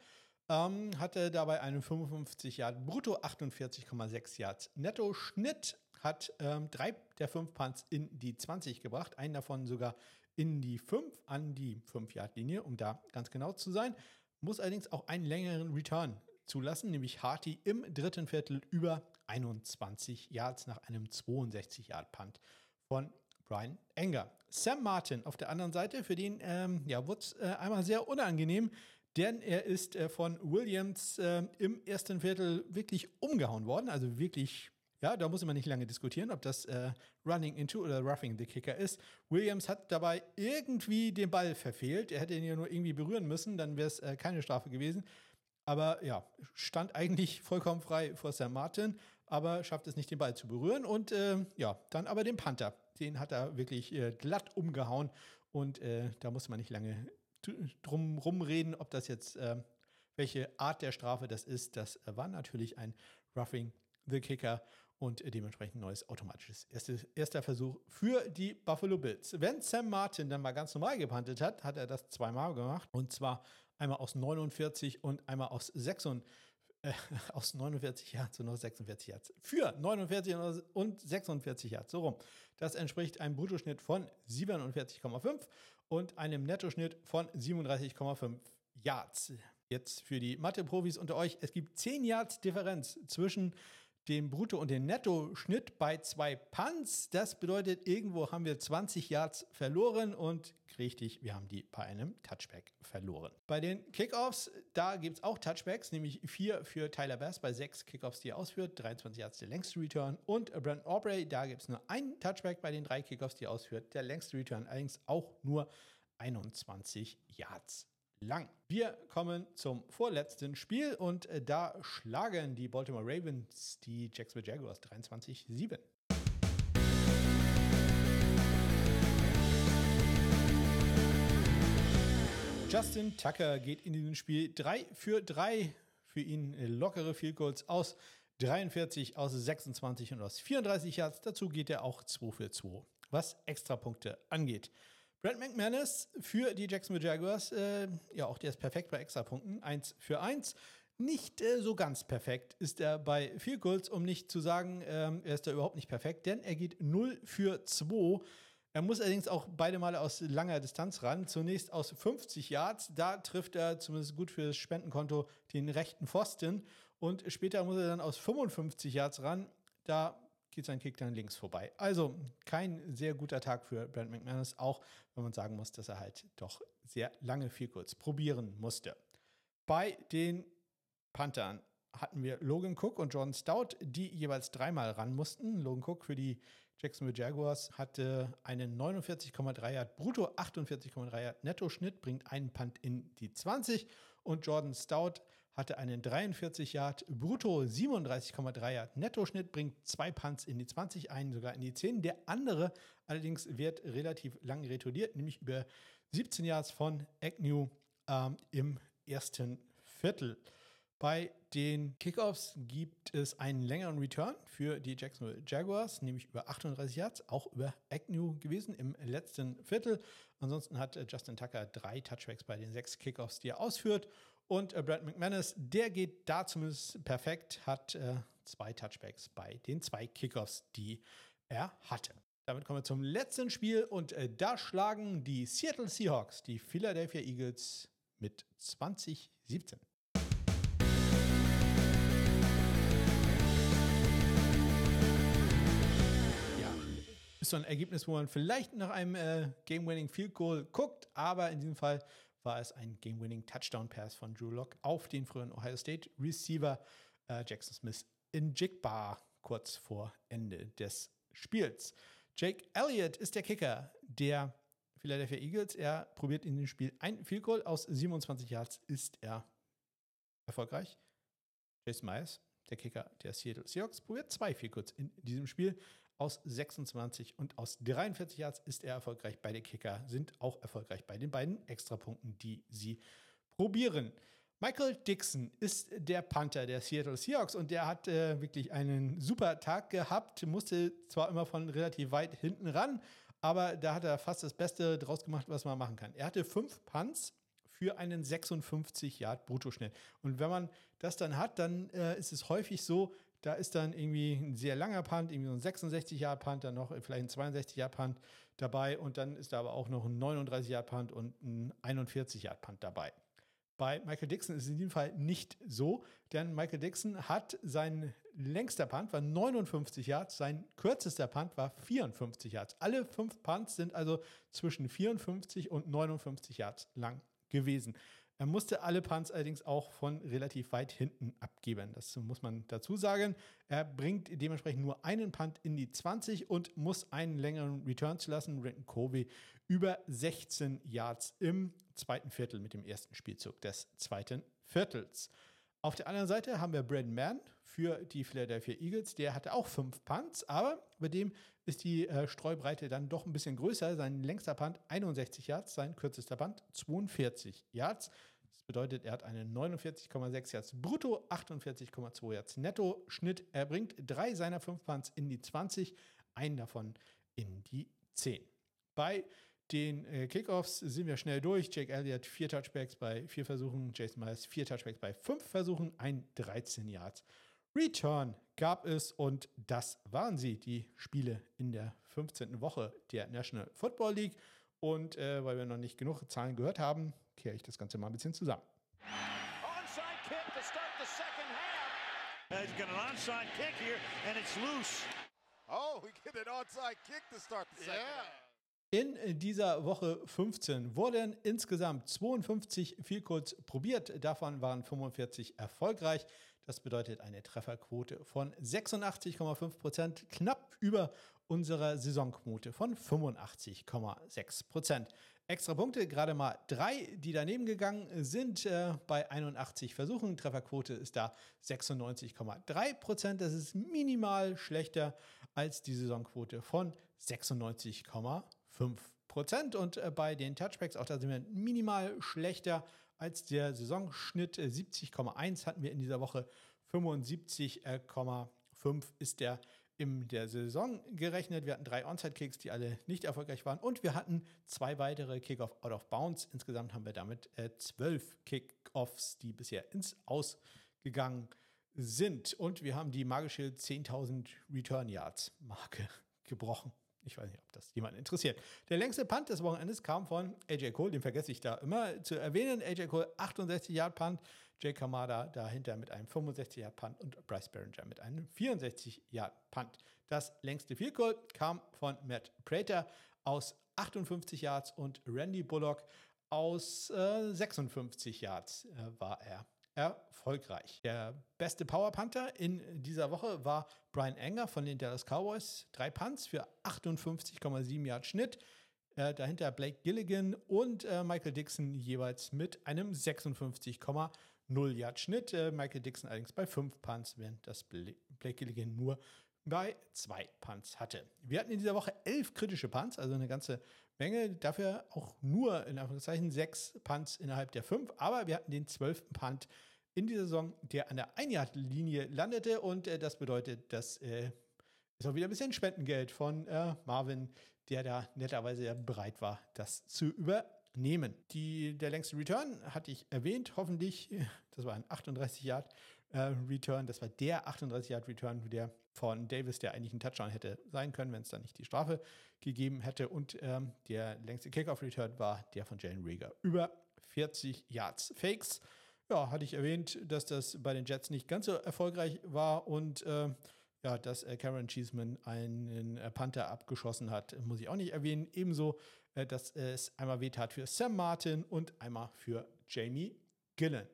S1: Ähm, hatte dabei einen 55 Yard brutto, 48,6 Yards netto Schnitt, hat ähm, drei der fünf Punts in die 20 gebracht, einen davon sogar in die 5 an die 5 Yard Linie, um da ganz genau zu sein. Muss allerdings auch einen längeren Return zulassen, nämlich Harty im dritten Viertel über 21 Yards nach einem 62 Yard Punt von Brian Enger. Sam Martin auf der anderen Seite, für den ähm, ja, wurde es äh, einmal sehr unangenehm, denn er ist äh, von Williams äh, im ersten Viertel wirklich umgehauen worden, also wirklich ja, da muss man nicht lange diskutieren, ob das äh, Running into oder Roughing the Kicker ist. Williams hat dabei irgendwie den Ball verfehlt. Er hätte ihn ja nur irgendwie berühren müssen, dann wäre es äh, keine Strafe gewesen. Aber ja, stand eigentlich vollkommen frei vor Sam Martin, aber schafft es nicht, den Ball zu berühren. Und äh, ja, dann aber den Panther. Den hat er wirklich äh, glatt umgehauen. Und äh, da muss man nicht lange drum rumreden, ob das jetzt, äh, welche Art der Strafe das ist. Das war natürlich ein Roughing the Kicker und dementsprechend neues automatisches erste, erster Versuch für die Buffalo Bills. Wenn Sam Martin dann mal ganz normal gepantet hat, hat er das zweimal gemacht. Und zwar einmal aus 49 und einmal aus 46, äh, aus 49 Yards und aus 46 Yards. Für 49 und 46 Yards, so rum. Das entspricht einem Bruttoschnitt von 47,5 und einem Nettoschnitt von 37,5 Yards. Jetzt für die Mathe-Profis unter euch, es gibt 10 Yards Differenz zwischen den Brutto- und den Netto-Schnitt bei zwei Punts. Das bedeutet, irgendwo haben wir 20 Yards verloren und richtig, wir haben die bei einem Touchback verloren. Bei den Kickoffs, da gibt es auch Touchbacks, nämlich vier für Tyler Bass bei sechs Kickoffs, die er ausführt, 23 Yards der längste Return und Brandon Aubrey, da gibt es nur einen Touchback bei den drei Kickoffs, die er ausführt, der längste Return allerdings auch nur 21 Yards lang. Wir kommen zum vorletzten Spiel und äh, da schlagen die Baltimore Ravens die Jacksonville Jaguars 23-7. Justin Tucker geht in diesem Spiel 3 für 3. Für ihn äh, lockere Field Goals aus 43, aus 26 und aus 34 Yards. Dazu geht er auch 2 für 2, was Extrapunkte angeht. Brent McManus für die Jacksonville Jaguars, äh, ja, auch der ist perfekt bei Extrapunkten. 1 für 1. Nicht äh, so ganz perfekt ist er bei Field Goals, um nicht zu sagen, ähm, er ist da überhaupt nicht perfekt, denn er geht 0 für 2. Er muss allerdings auch beide Male aus langer Distanz ran. Zunächst aus 50 Yards, da trifft er zumindest gut für das Spendenkonto den rechten Pfosten. Und später muss er dann aus 55 Yards ran. Da geht sein Kick dann links vorbei. Also kein sehr guter Tag für Brent McManus, auch wenn man sagen muss, dass er halt doch sehr lange viel kurz probieren musste. Bei den Panthern hatten wir Logan Cook und John Stout, die jeweils dreimal ran mussten. Logan Cook für die Jacksonville Jaguars hatte einen 49,3 Yard brutto, 48,3 Yard Netto-Schnitt, bringt einen Punt in die 20 und Jordan Stout hatte einen 43 Yard brutto, 37,3 Yard Netto-Schnitt, bringt zwei Punts in die 20, einen sogar in die 10. Der andere allerdings wird relativ lang retourniert, nämlich über 17 Yards von Agnew ähm, im ersten Viertel. Bei den Kickoffs gibt es einen längeren Return für die Jacksonville Jaguars, nämlich über 38 Yards, auch über Agnew gewesen im letzten Viertel. Ansonsten hat Justin Tucker drei Touchbacks bei den sechs Kickoffs, die er ausführt. Und äh, Brad McManus, der geht da zumindest perfekt, hat äh, zwei Touchbacks bei den zwei Kickoffs, die er hatte. Damit kommen wir zum letzten Spiel und äh, da schlagen die Seattle Seahawks die Philadelphia Eagles mit 2017. Ja, ist so ein Ergebnis, wo man vielleicht nach einem äh, Game-Winning Field Goal guckt, aber in diesem Fall war es ein Game-Winning-Touchdown-Pass von Drew Lock auf den früheren Ohio State Receiver äh, Jackson Smith in Jigbar kurz vor Ende des Spiels. Jake Elliott ist der Kicker der Philadelphia Eagles. Er probiert in dem Spiel ein Field Goal aus 27 Yards. Ist er erfolgreich? Jason Myers, der Kicker der Seattle Seahawks, probiert zwei Field Goals in diesem Spiel. Aus 26 und aus 43 Yards ist er erfolgreich. Beide Kicker sind auch erfolgreich bei den beiden Extrapunkten, die sie probieren. Michael Dixon ist der Panther der Seattle Seahawks und der hat äh, wirklich einen super Tag gehabt, musste zwar immer von relativ weit hinten ran, aber da hat er fast das Beste draus gemacht, was man machen kann. Er hatte fünf Punts für einen 56 Yard Bruttoschnitt. Und wenn man das dann hat, dann äh, ist es häufig so, da ist dann irgendwie ein sehr langer Punt, irgendwie so ein 66 Jahr Punt, dann noch vielleicht ein 62 Jahr Punt dabei und dann ist da aber auch noch ein 39 Jahr Punt und ein 41 Jahr Punt dabei. Bei Michael Dixon ist es in diesem Fall nicht so, denn Michael Dixon hat sein längster Punt war 59 Yards, sein kürzester Punt war 54 Yards. Alle fünf Punts sind also zwischen 54 und 59 Yards lang gewesen. Er musste alle Punts allerdings auch von relativ weit hinten abgeben. Das muss man dazu sagen. Er bringt dementsprechend nur einen Punt in die 20 und muss einen längeren Return zu lassen. Renton Covey über 16 Yards im zweiten Viertel mit dem ersten Spielzug des zweiten Viertels. Auf der anderen Seite haben wir Brandon Mann für die Philadelphia Eagles. Der hatte auch fünf Punts, aber bei dem ist die äh, Streubreite dann doch ein bisschen größer. Sein längster Punt 61 Yards, sein kürzester Punt 42 Yards. Das bedeutet, er hat einen 49,6 Yards brutto, 48,2 Yards netto Schnitt. Er bringt drei seiner fünf Punts in die 20, einen davon in die 10. Bei den äh, Kickoffs sind wir schnell durch. Jake Elliott vier Touchbacks bei vier Versuchen, Jason Myers vier Touchbacks bei fünf Versuchen, ein 13 Yards. Return gab es und das waren sie, die Spiele in der 15. Woche der National Football League. Und äh, weil wir noch nicht genug Zahlen gehört haben, kehre ich das Ganze mal ein bisschen zusammen.
S2: He's got an onside kick here, and it's loose.
S3: Oh, we get an onside kick to start the second.
S1: Yeah. In dieser Woche 15 wurden insgesamt 52 Vielcodes probiert, davon waren 45 erfolgreich. Das bedeutet eine Trefferquote von 86,5 Prozent, knapp über unserer Saisonquote von 85,6 Prozent. Extra Punkte, gerade mal drei, die daneben gegangen sind äh, bei 81 Versuchen. Trefferquote ist da 96,3 Prozent. Das ist minimal schlechter als die Saisonquote von 96,5 Prozent. Und äh, bei den Touchbacks, auch da sind wir minimal schlechter als der Saisonschnitt. 70,1 hatten wir in dieser Woche. 75,5 ist der in der Saison gerechnet. Wir hatten drei Onside-Kicks, die alle nicht erfolgreich waren. Und wir hatten zwei weitere Kickoff out of bounds. Insgesamt haben wir damit äh, zwölf Kickoffs, die bisher ins Aus gegangen sind. Und wir haben die magische 10.000 Return Yards Marke gebrochen. Ich weiß nicht, ob das jemand interessiert. Der längste Punt des Wochenendes kam von AJ Cole, den vergesse ich da immer zu erwähnen. AJ Cole 68 Yard Punt, Jay Kamada dahinter mit einem 65 Yard Punt und Bryce Behringer mit einem 64 Yard Punt. Das längste Field Goal kam von Matt Prater aus 58 Yards und Randy Bullock aus äh, 56 Yards äh, war er erfolgreich. Der beste Power Panther in dieser Woche war Brian Enger von den Dallas Cowboys. Drei Punts für 58,7 Yard Schnitt. Äh, dahinter Blake Gilligan und äh, Michael Dixon jeweils mit einem 56,0 Yard Schnitt. Äh, Michael Dixon allerdings bei fünf Punts, während das Blake Gilligan nur bei zwei Punts hatte. Wir hatten in dieser Woche elf kritische Punts, also eine ganze Menge. Dafür auch nur in Anführungszeichen sechs Punts innerhalb der fünf. Aber wir hatten den zwölften Punt in dieser Saison, der an der Einjahrlinie landete. Und äh, das bedeutet, dass äh, ist auch wieder ein bisschen Spendengeld von äh, Marvin, der da netterweise bereit war, das zu übernehmen. Die, der längste Return hatte ich erwähnt, hoffentlich. Das war ein 38 Yard äh, Return. Das war der 38 Yard Return, der von Davis, der eigentlich ein Touchdown hätte sein können, wenn es da nicht die Strafe gegeben hätte. Und ähm, der längste Kickoff Return war der von Jalen Rieger. Über 40 Yards. Fakes ja, hatte ich erwähnt, dass das bei den Jets nicht ganz so erfolgreich war und äh, ja, dass äh, Cameron Cheeseman einen äh, Panther abgeschossen hat, muss ich auch nicht erwähnen. Ebenso, äh, dass es einmal wehtat für Sam Martin und einmal für Jamie Gillen.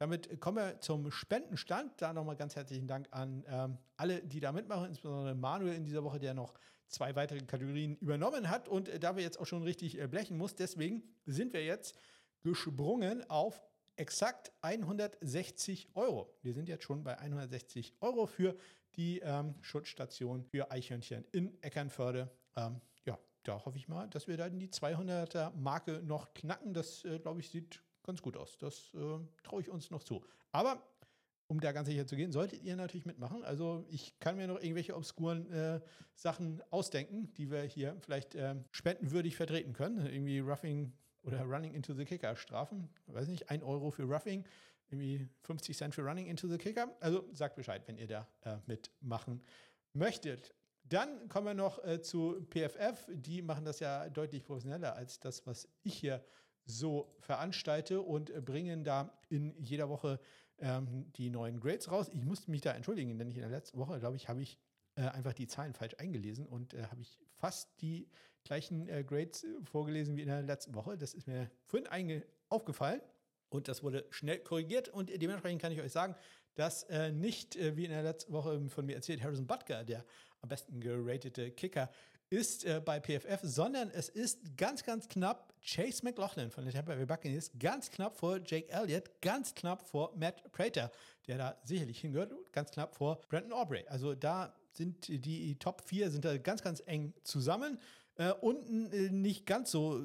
S1: Damit kommen wir zum Spendenstand. Da nochmal ganz herzlichen Dank an ähm, alle, die da mitmachen, insbesondere Manuel in dieser Woche, der noch zwei weitere Kategorien übernommen hat und äh, da wir jetzt auch schon richtig äh, blechen muss. Deswegen sind wir jetzt gesprungen auf exakt 160 Euro. Wir sind jetzt schon bei 160 Euro für die ähm, Schutzstation für Eichhörnchen in Eckernförde. Ähm, ja, da hoffe ich mal, dass wir dann die 200er Marke noch knacken. Das, äh, glaube ich, sieht ganz gut aus. Das äh, traue ich uns noch zu. Aber um da ganz sicher zu gehen, solltet ihr natürlich mitmachen. Also ich kann mir noch irgendwelche obskuren äh, Sachen ausdenken, die wir hier vielleicht äh, spendenwürdig vertreten können. Irgendwie Roughing oder Running into the Kicker Strafen. Weiß nicht, 1 Euro für Roughing, irgendwie 50 Cent für Running into the Kicker. Also sagt Bescheid, wenn ihr da äh, mitmachen möchtet. Dann kommen wir noch äh, zu PFF. Die machen das ja deutlich professioneller als das, was ich hier so veranstalte und äh, bringen da in jeder Woche ähm, die neuen Grades raus. Ich musste mich da entschuldigen, denn ich in der letzten Woche, glaube ich, habe ich äh, einfach die Zahlen falsch eingelesen und äh, habe ich fast die gleichen äh, Grades äh, vorgelesen wie in der letzten Woche. Das ist mir vorhin aufgefallen und das wurde schnell korrigiert und dementsprechend kann ich euch sagen, dass äh, nicht äh, wie in der letzten Woche von mir erzählt Harrison Butker der am besten geratete Kicker ist äh, bei PFF, sondern es ist ganz, ganz knapp Chase McLaughlin von den Tampa Bay Buccaneers, ganz knapp vor Jake Elliott, ganz knapp vor Matt Prater, der da sicherlich hingehört, ganz knapp vor Brandon Aubrey. Also da sind die Top 4 sind da ganz, ganz eng zusammen. Äh, unten äh, nicht ganz so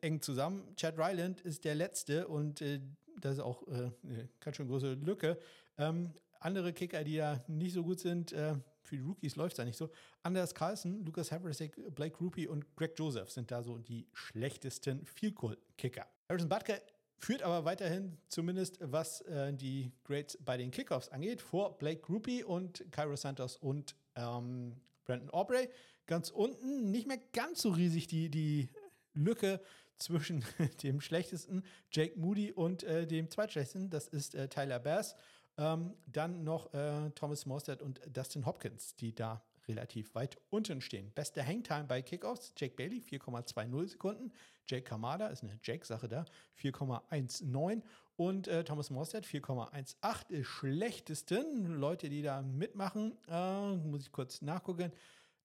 S1: eng zusammen. Chad Ryland ist der letzte und äh, das ist auch äh, eine ganz schön große Lücke. Ähm, andere Kicker, die da nicht so gut sind, äh, für die Rookies läuft es da nicht so. Anders Carlson, Lucas Havrasek, Blake Rupie und Greg Joseph sind da so die schlechtesten Field Goal Kicker. Harrison Butker führt aber weiterhin zumindest, was äh, die Grades bei den Kickoffs angeht, vor Blake Rupie und Cairo Santos und ähm, Brandon Aubrey. Ganz unten nicht mehr ganz so riesig die, die Lücke zwischen dem schlechtesten Jake Moody und äh, dem zweitschlechtesten. Das ist äh, Tyler Bass. Ähm, dann noch äh, Thomas Morstead und Dustin Hopkins, die da relativ weit unten stehen. Beste Hangtime bei Kickoffs, Jake Bailey 4,20 Sekunden. Jake Kamada ist eine Jake-Sache da, 4,19 und äh, Thomas Morstead 4,18. Schlechtesten Leute, die da mitmachen, äh, muss ich kurz nachgucken.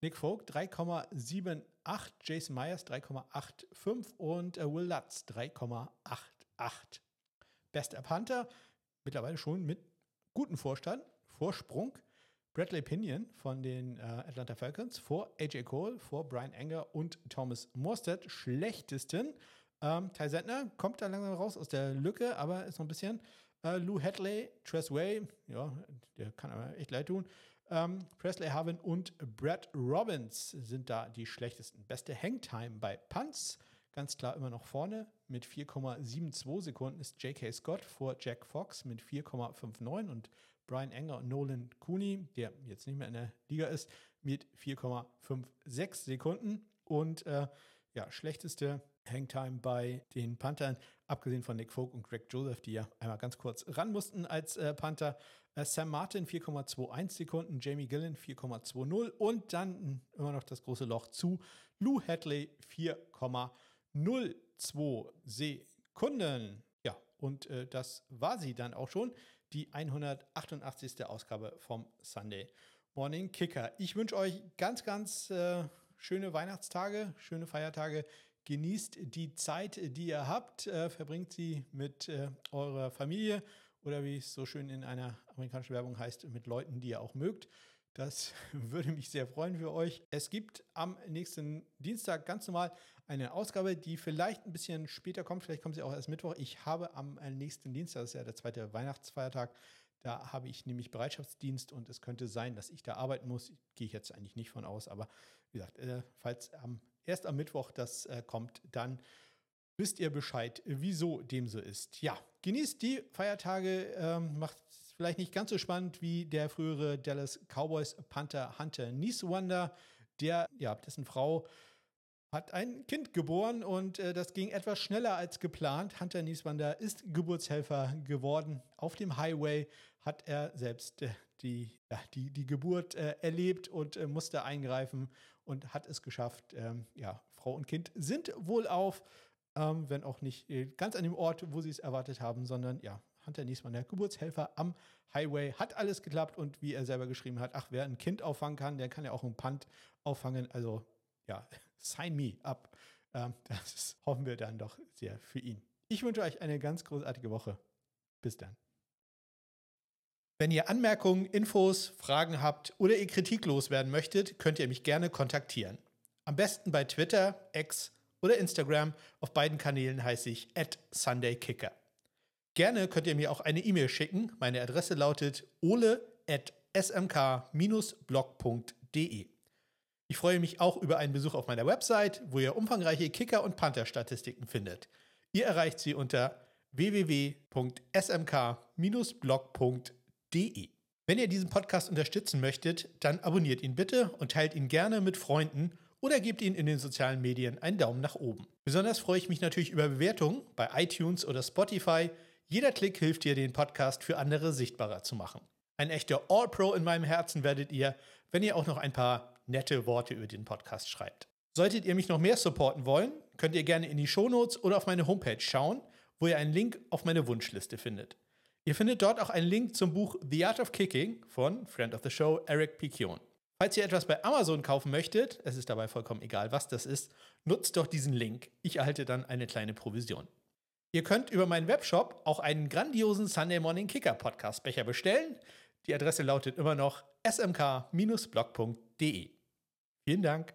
S1: Nick Folk 3,78, Jason Myers 3,85 und äh, Will Lutz 3,88. Bester Panther, mittlerweile schon mit gutem Vorstand, Vorsprung. Bradley Pinion von den äh, Atlanta Falcons vor AJ Cole, vor Brian Enger und Thomas Morstead. Schlechtesten. Ähm, Ty Sentner kommt da langsam raus aus der Lücke, aber ist noch ein bisschen. Äh, Lou Hadley, Tress Way, ja, der kann aber echt leid tun. Ähm, Presley Harvin und Brad Robbins sind da die schlechtesten. Beste Hangtime bei Punts, ganz klar immer noch vorne. Mit 4,72 Sekunden ist J.K. Scott vor Jack Fox mit 4,59 und Brian Enger und Nolan Cooney, der jetzt nicht mehr in der Liga ist, mit 4,56 Sekunden. Und äh, ja, schlechteste Hangtime bei den Panthern, abgesehen von Nick Folk und Greg Joseph, die ja einmal ganz kurz ran mussten als äh, Panther. Äh, Sam Martin 4,21 Sekunden, Jamie Gillen 4,20 und dann immer noch das große Loch zu Lou Hadley 4,02 Sekunden. Ja, und äh, das war sie dann auch schon die 188. Ausgabe vom Sunday Morning Kicker. Ich wünsche euch ganz, ganz äh, schöne Weihnachtstage, schöne Feiertage. Genießt die Zeit, die ihr habt, äh, verbringt sie mit äh, eurer Familie oder wie es so schön in einer amerikanischen Werbung heißt, mit Leuten, die ihr auch mögt. Das würde mich sehr freuen für euch. Es gibt am nächsten Dienstag ganz normal eine Ausgabe, die vielleicht ein bisschen später kommt. Vielleicht kommt sie auch erst Mittwoch. Ich habe am äh, nächsten Dienstag, das ist ja der zweite Weihnachtsfeiertag, da habe ich nämlich Bereitschaftsdienst und es könnte sein, dass ich da arbeiten muss. Gehe ich jetzt eigentlich nicht von aus, aber wie gesagt, äh, falls erst am Mittwoch das äh, kommt, dann wisst ihr Bescheid, wieso dem so ist. Ja, genießt die Feiertage, ähm, macht vielleicht nicht ganz so spannend wie der frühere Dallas Cowboys Panther Hunter Nieswander, der, ja, dessen Frau hat ein Kind geboren und äh, das ging etwas schneller als geplant. Hunter Nieswander ist Geburtshelfer geworden. Auf dem Highway hat er selbst äh, die, ja, die, die Geburt äh, erlebt und äh, musste eingreifen und hat es geschafft. Ähm, ja, Frau und Kind sind wohl auf, ähm, wenn auch nicht äh, ganz an dem Ort, wo sie es erwartet haben, sondern ja, Hunter Nieswander, Geburtshelfer am Highway, hat alles geklappt und wie er selber geschrieben hat, ach, wer ein Kind auffangen kann, der kann ja auch ein Punt auffangen. Also ja, sign me up. Ähm, das hoffen wir dann doch sehr für ihn. Ich wünsche euch eine ganz großartige Woche. Bis dann. Wenn ihr Anmerkungen, Infos, Fragen habt oder ihr Kritik loswerden möchtet, könnt ihr mich gerne kontaktieren. Am besten bei Twitter, X oder Instagram. Auf beiden Kanälen heiße ich SundayKicker. Gerne könnt ihr mir auch eine E-Mail schicken. Meine Adresse lautet ole.smk-blog.de. Ich freue mich auch über einen Besuch auf meiner Website, wo ihr umfangreiche Kicker- und Panther-Statistiken findet. Ihr erreicht sie unter www.smk-blog.de. Wenn ihr diesen Podcast unterstützen möchtet, dann abonniert ihn bitte und teilt ihn gerne mit Freunden oder gebt ihn in den sozialen Medien einen Daumen nach oben. Besonders freue ich mich natürlich über Bewertungen bei iTunes oder Spotify. Jeder Klick hilft dir, den Podcast für andere sichtbarer zu machen. Ein echter All-Pro in meinem Herzen werdet ihr, wenn ihr auch noch ein paar nette Worte über den Podcast schreibt. Solltet ihr mich noch mehr supporten wollen, könnt ihr gerne in die Shownotes oder auf meine Homepage schauen, wo ihr einen Link auf meine Wunschliste findet. Ihr findet dort auch einen Link zum Buch The Art of Kicking von Friend of the Show Eric Piquion. Falls ihr etwas bei Amazon kaufen möchtet, es ist dabei vollkommen egal, was das ist, nutzt doch diesen Link. Ich erhalte dann eine kleine Provision. Ihr könnt über meinen Webshop auch einen grandiosen Sunday Morning Kicker Podcast Becher bestellen. Die Adresse lautet immer noch smk-blog.de. Vielen Dank.